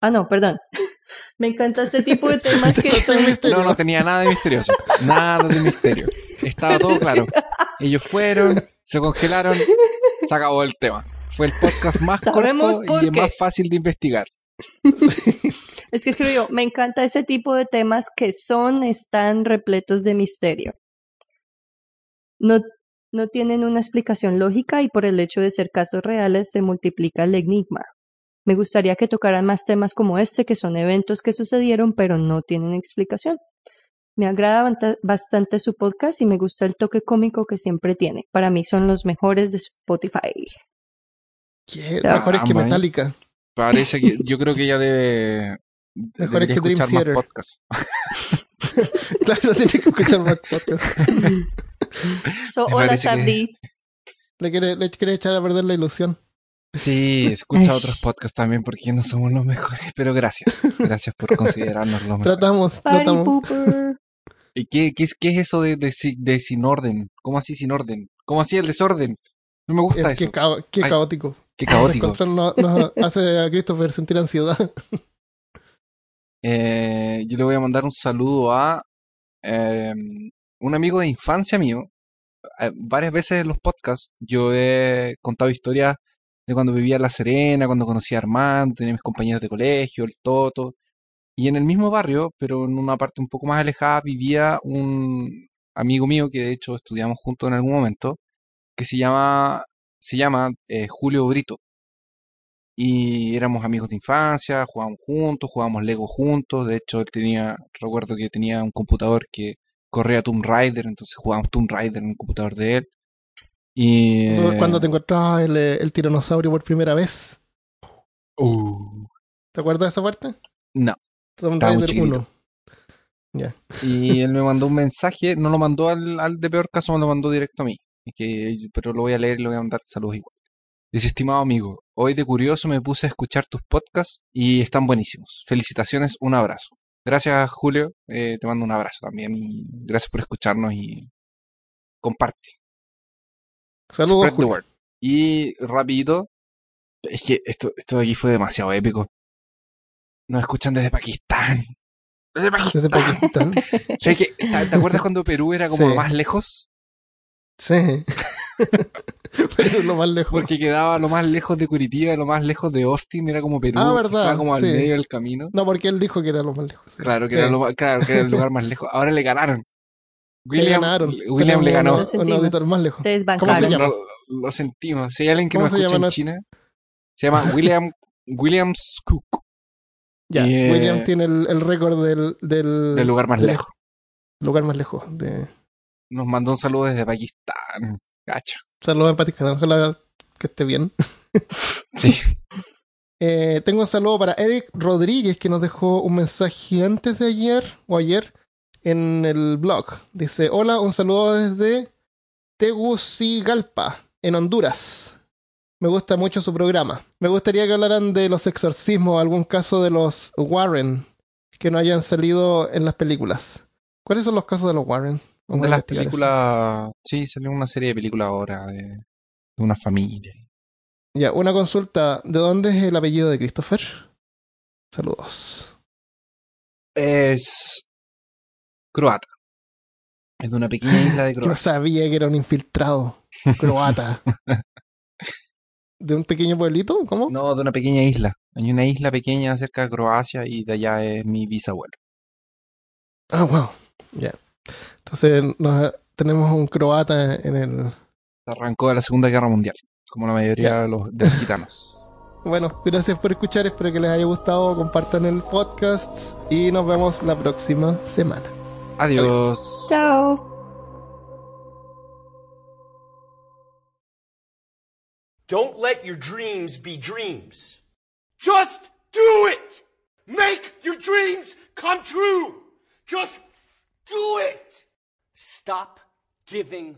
Ah, no, perdón. [LAUGHS] Me encanta este tipo de temas que [LAUGHS] son. No, no tenía nada de misterioso. [LAUGHS] Nada de misterio. Estaba todo claro. Ellos fueron, se congelaron, [LAUGHS] se acabó el tema. Fue el podcast más Sabemos corto y el más fácil de investigar. [LAUGHS] Es que escribió, me encanta ese tipo de temas que son, están repletos de misterio. No, no tienen una explicación lógica y por el hecho de ser casos reales se multiplica el enigma. Me gustaría que tocaran más temas como este, que son eventos que sucedieron pero no tienen explicación. Me agrada bastante su podcast y me gusta el toque cómico que siempre tiene. Para mí son los mejores de Spotify. ¿Qué? Mejores que ¿eh? Metallica. Parece que yo creo que ella debe [LAUGHS] Mejores que Dream más Theater. podcasts. [LAUGHS] Claro, tienes que escuchar más podcast. [LAUGHS] So, hola que- Sabdi. Le quiere, le quiere echar a perder la ilusión. Sí, escucha Ay. otros podcasts también porque no somos los mejores, pero gracias. Gracias por considerarnos los mejores. Tratamos, Party tratamos. pooper. ¿Y qué, qué, es, qué es eso de, de, si- de sin orden? ¿Cómo así sin orden? ¿Cómo así el desorden? No me gusta Es que eso. qué Ay. caótico. Qué [LAUGHS] caótico. Encontrar no- nos hace a Christopher sentir ansiedad. [LAUGHS] Eh, yo le voy a mandar un saludo a eh, un amigo de infancia mío. Eh, varias veces en los podcasts yo he contado historias de cuando vivía en La Serena, cuando conocí a Armando, tenía mis compañeros de colegio, el Toto. Y en el mismo barrio, pero en una parte un poco más alejada, vivía un amigo mío que de hecho estudiamos juntos en algún momento, que se llama, se llama eh, Julio Brito. Y éramos amigos de infancia, jugábamos juntos, jugábamos Lego juntos. De hecho, él tenía, recuerdo que tenía un computador que corría Tomb Raider, entonces jugábamos Tomb Raider en el computador de él. Y. eh, Cuando te encontrabas el, el tiranosaurio por primera vez. uh, ¿Te acuerdas de esa parte? no. Tomb Raider chiquitito. 1. Y él me mandó un mensaje, no lo mandó al, al de peor caso, me lo mandó directo a mí. Es que, pero lo voy a leer y le voy a mandar saludos igual. Dice, estimado amigo, hoy de curioso me puse a escuchar tus podcasts y están buenísimos. Felicitaciones, un abrazo. Gracias, Julio. eh, te mando un abrazo también y gracias por escucharnos y comparte. Saludos, Julio. Y rapidito, es que esto, esto de aquí fue demasiado épico. Nos escuchan desde Pakistán. Desde Pakistán. Desde Pakistán. [LAUGHS] ¿Sabes qué? ¿Te te acuerdas cuando Perú era como Sí. lo más lejos? Sí. [LAUGHS] Pero es lo más lejos. Porque quedaba lo más lejos de Curitiba, lo más lejos de Austin, era como Perú. Ah, que verdad, Estaba como al sí. medio del camino. No, porque él dijo que era lo más lejos. sí. Claro, que, Sí. era lo más- claro, que era el lugar más lejos. Ahora le ganaron. [LAUGHS] Le William, ganaron. William le ganó. Lo sentimos. auditor más lejos. Te ¿Cómo se llama? Lo, lo sentimos. Si hay alguien que ¿Cómo nos se escucha llama en no- China, se llama William, William Skook, Ya, Y, eh, William tiene el, el récord del, del, del lugar más lejos. lugar más lejos. De... Nos mandó un saludo desde Pakistán. Gacho. Saludos empáticos. Ojalá que esté bien. [LAUGHS] Sí. [LAUGHS] Eh, tengo un saludo para Eric Rodríguez que nos dejó un mensaje antes de ayer o ayer en el blog. Dice, hola, un saludo desde Tegucigalpa, en Honduras. Me gusta mucho su programa. Me gustaría que hablaran de los exorcismos, algún caso de los Warren que no hayan salido en las películas. ¿Cuáles son los casos de los Warren? Vamos De las eso. películas. Sí, salió una serie de películas ahora de, de una familia. Ya, una consulta. ¿De dónde es el apellido de Christopher? Saludos. Es croata. Es de una pequeña isla de [LAUGHS] Yo Croacia. sabía que era un infiltrado croata. [LAUGHS] ¿De un pequeño pueblito? ¿Cómo? No, de una pequeña isla. Hay una isla pequeña cerca de Croacia y de allá es mi bisabuelo. Ah, wow. Ya. Entonces nos- tenemos un croata en el... Arrancó de la Segunda Guerra Mundial, como la mayoría de los, de los gitanos. [LAUGHS] Bueno, gracias por escuchar, espero que les haya gustado, compartan el podcast y nos vemos la próxima semana. Adiós. Chao. Don't let your dreams be dreams. Just do it! Make your dreams come true! Just do it! Stop giving.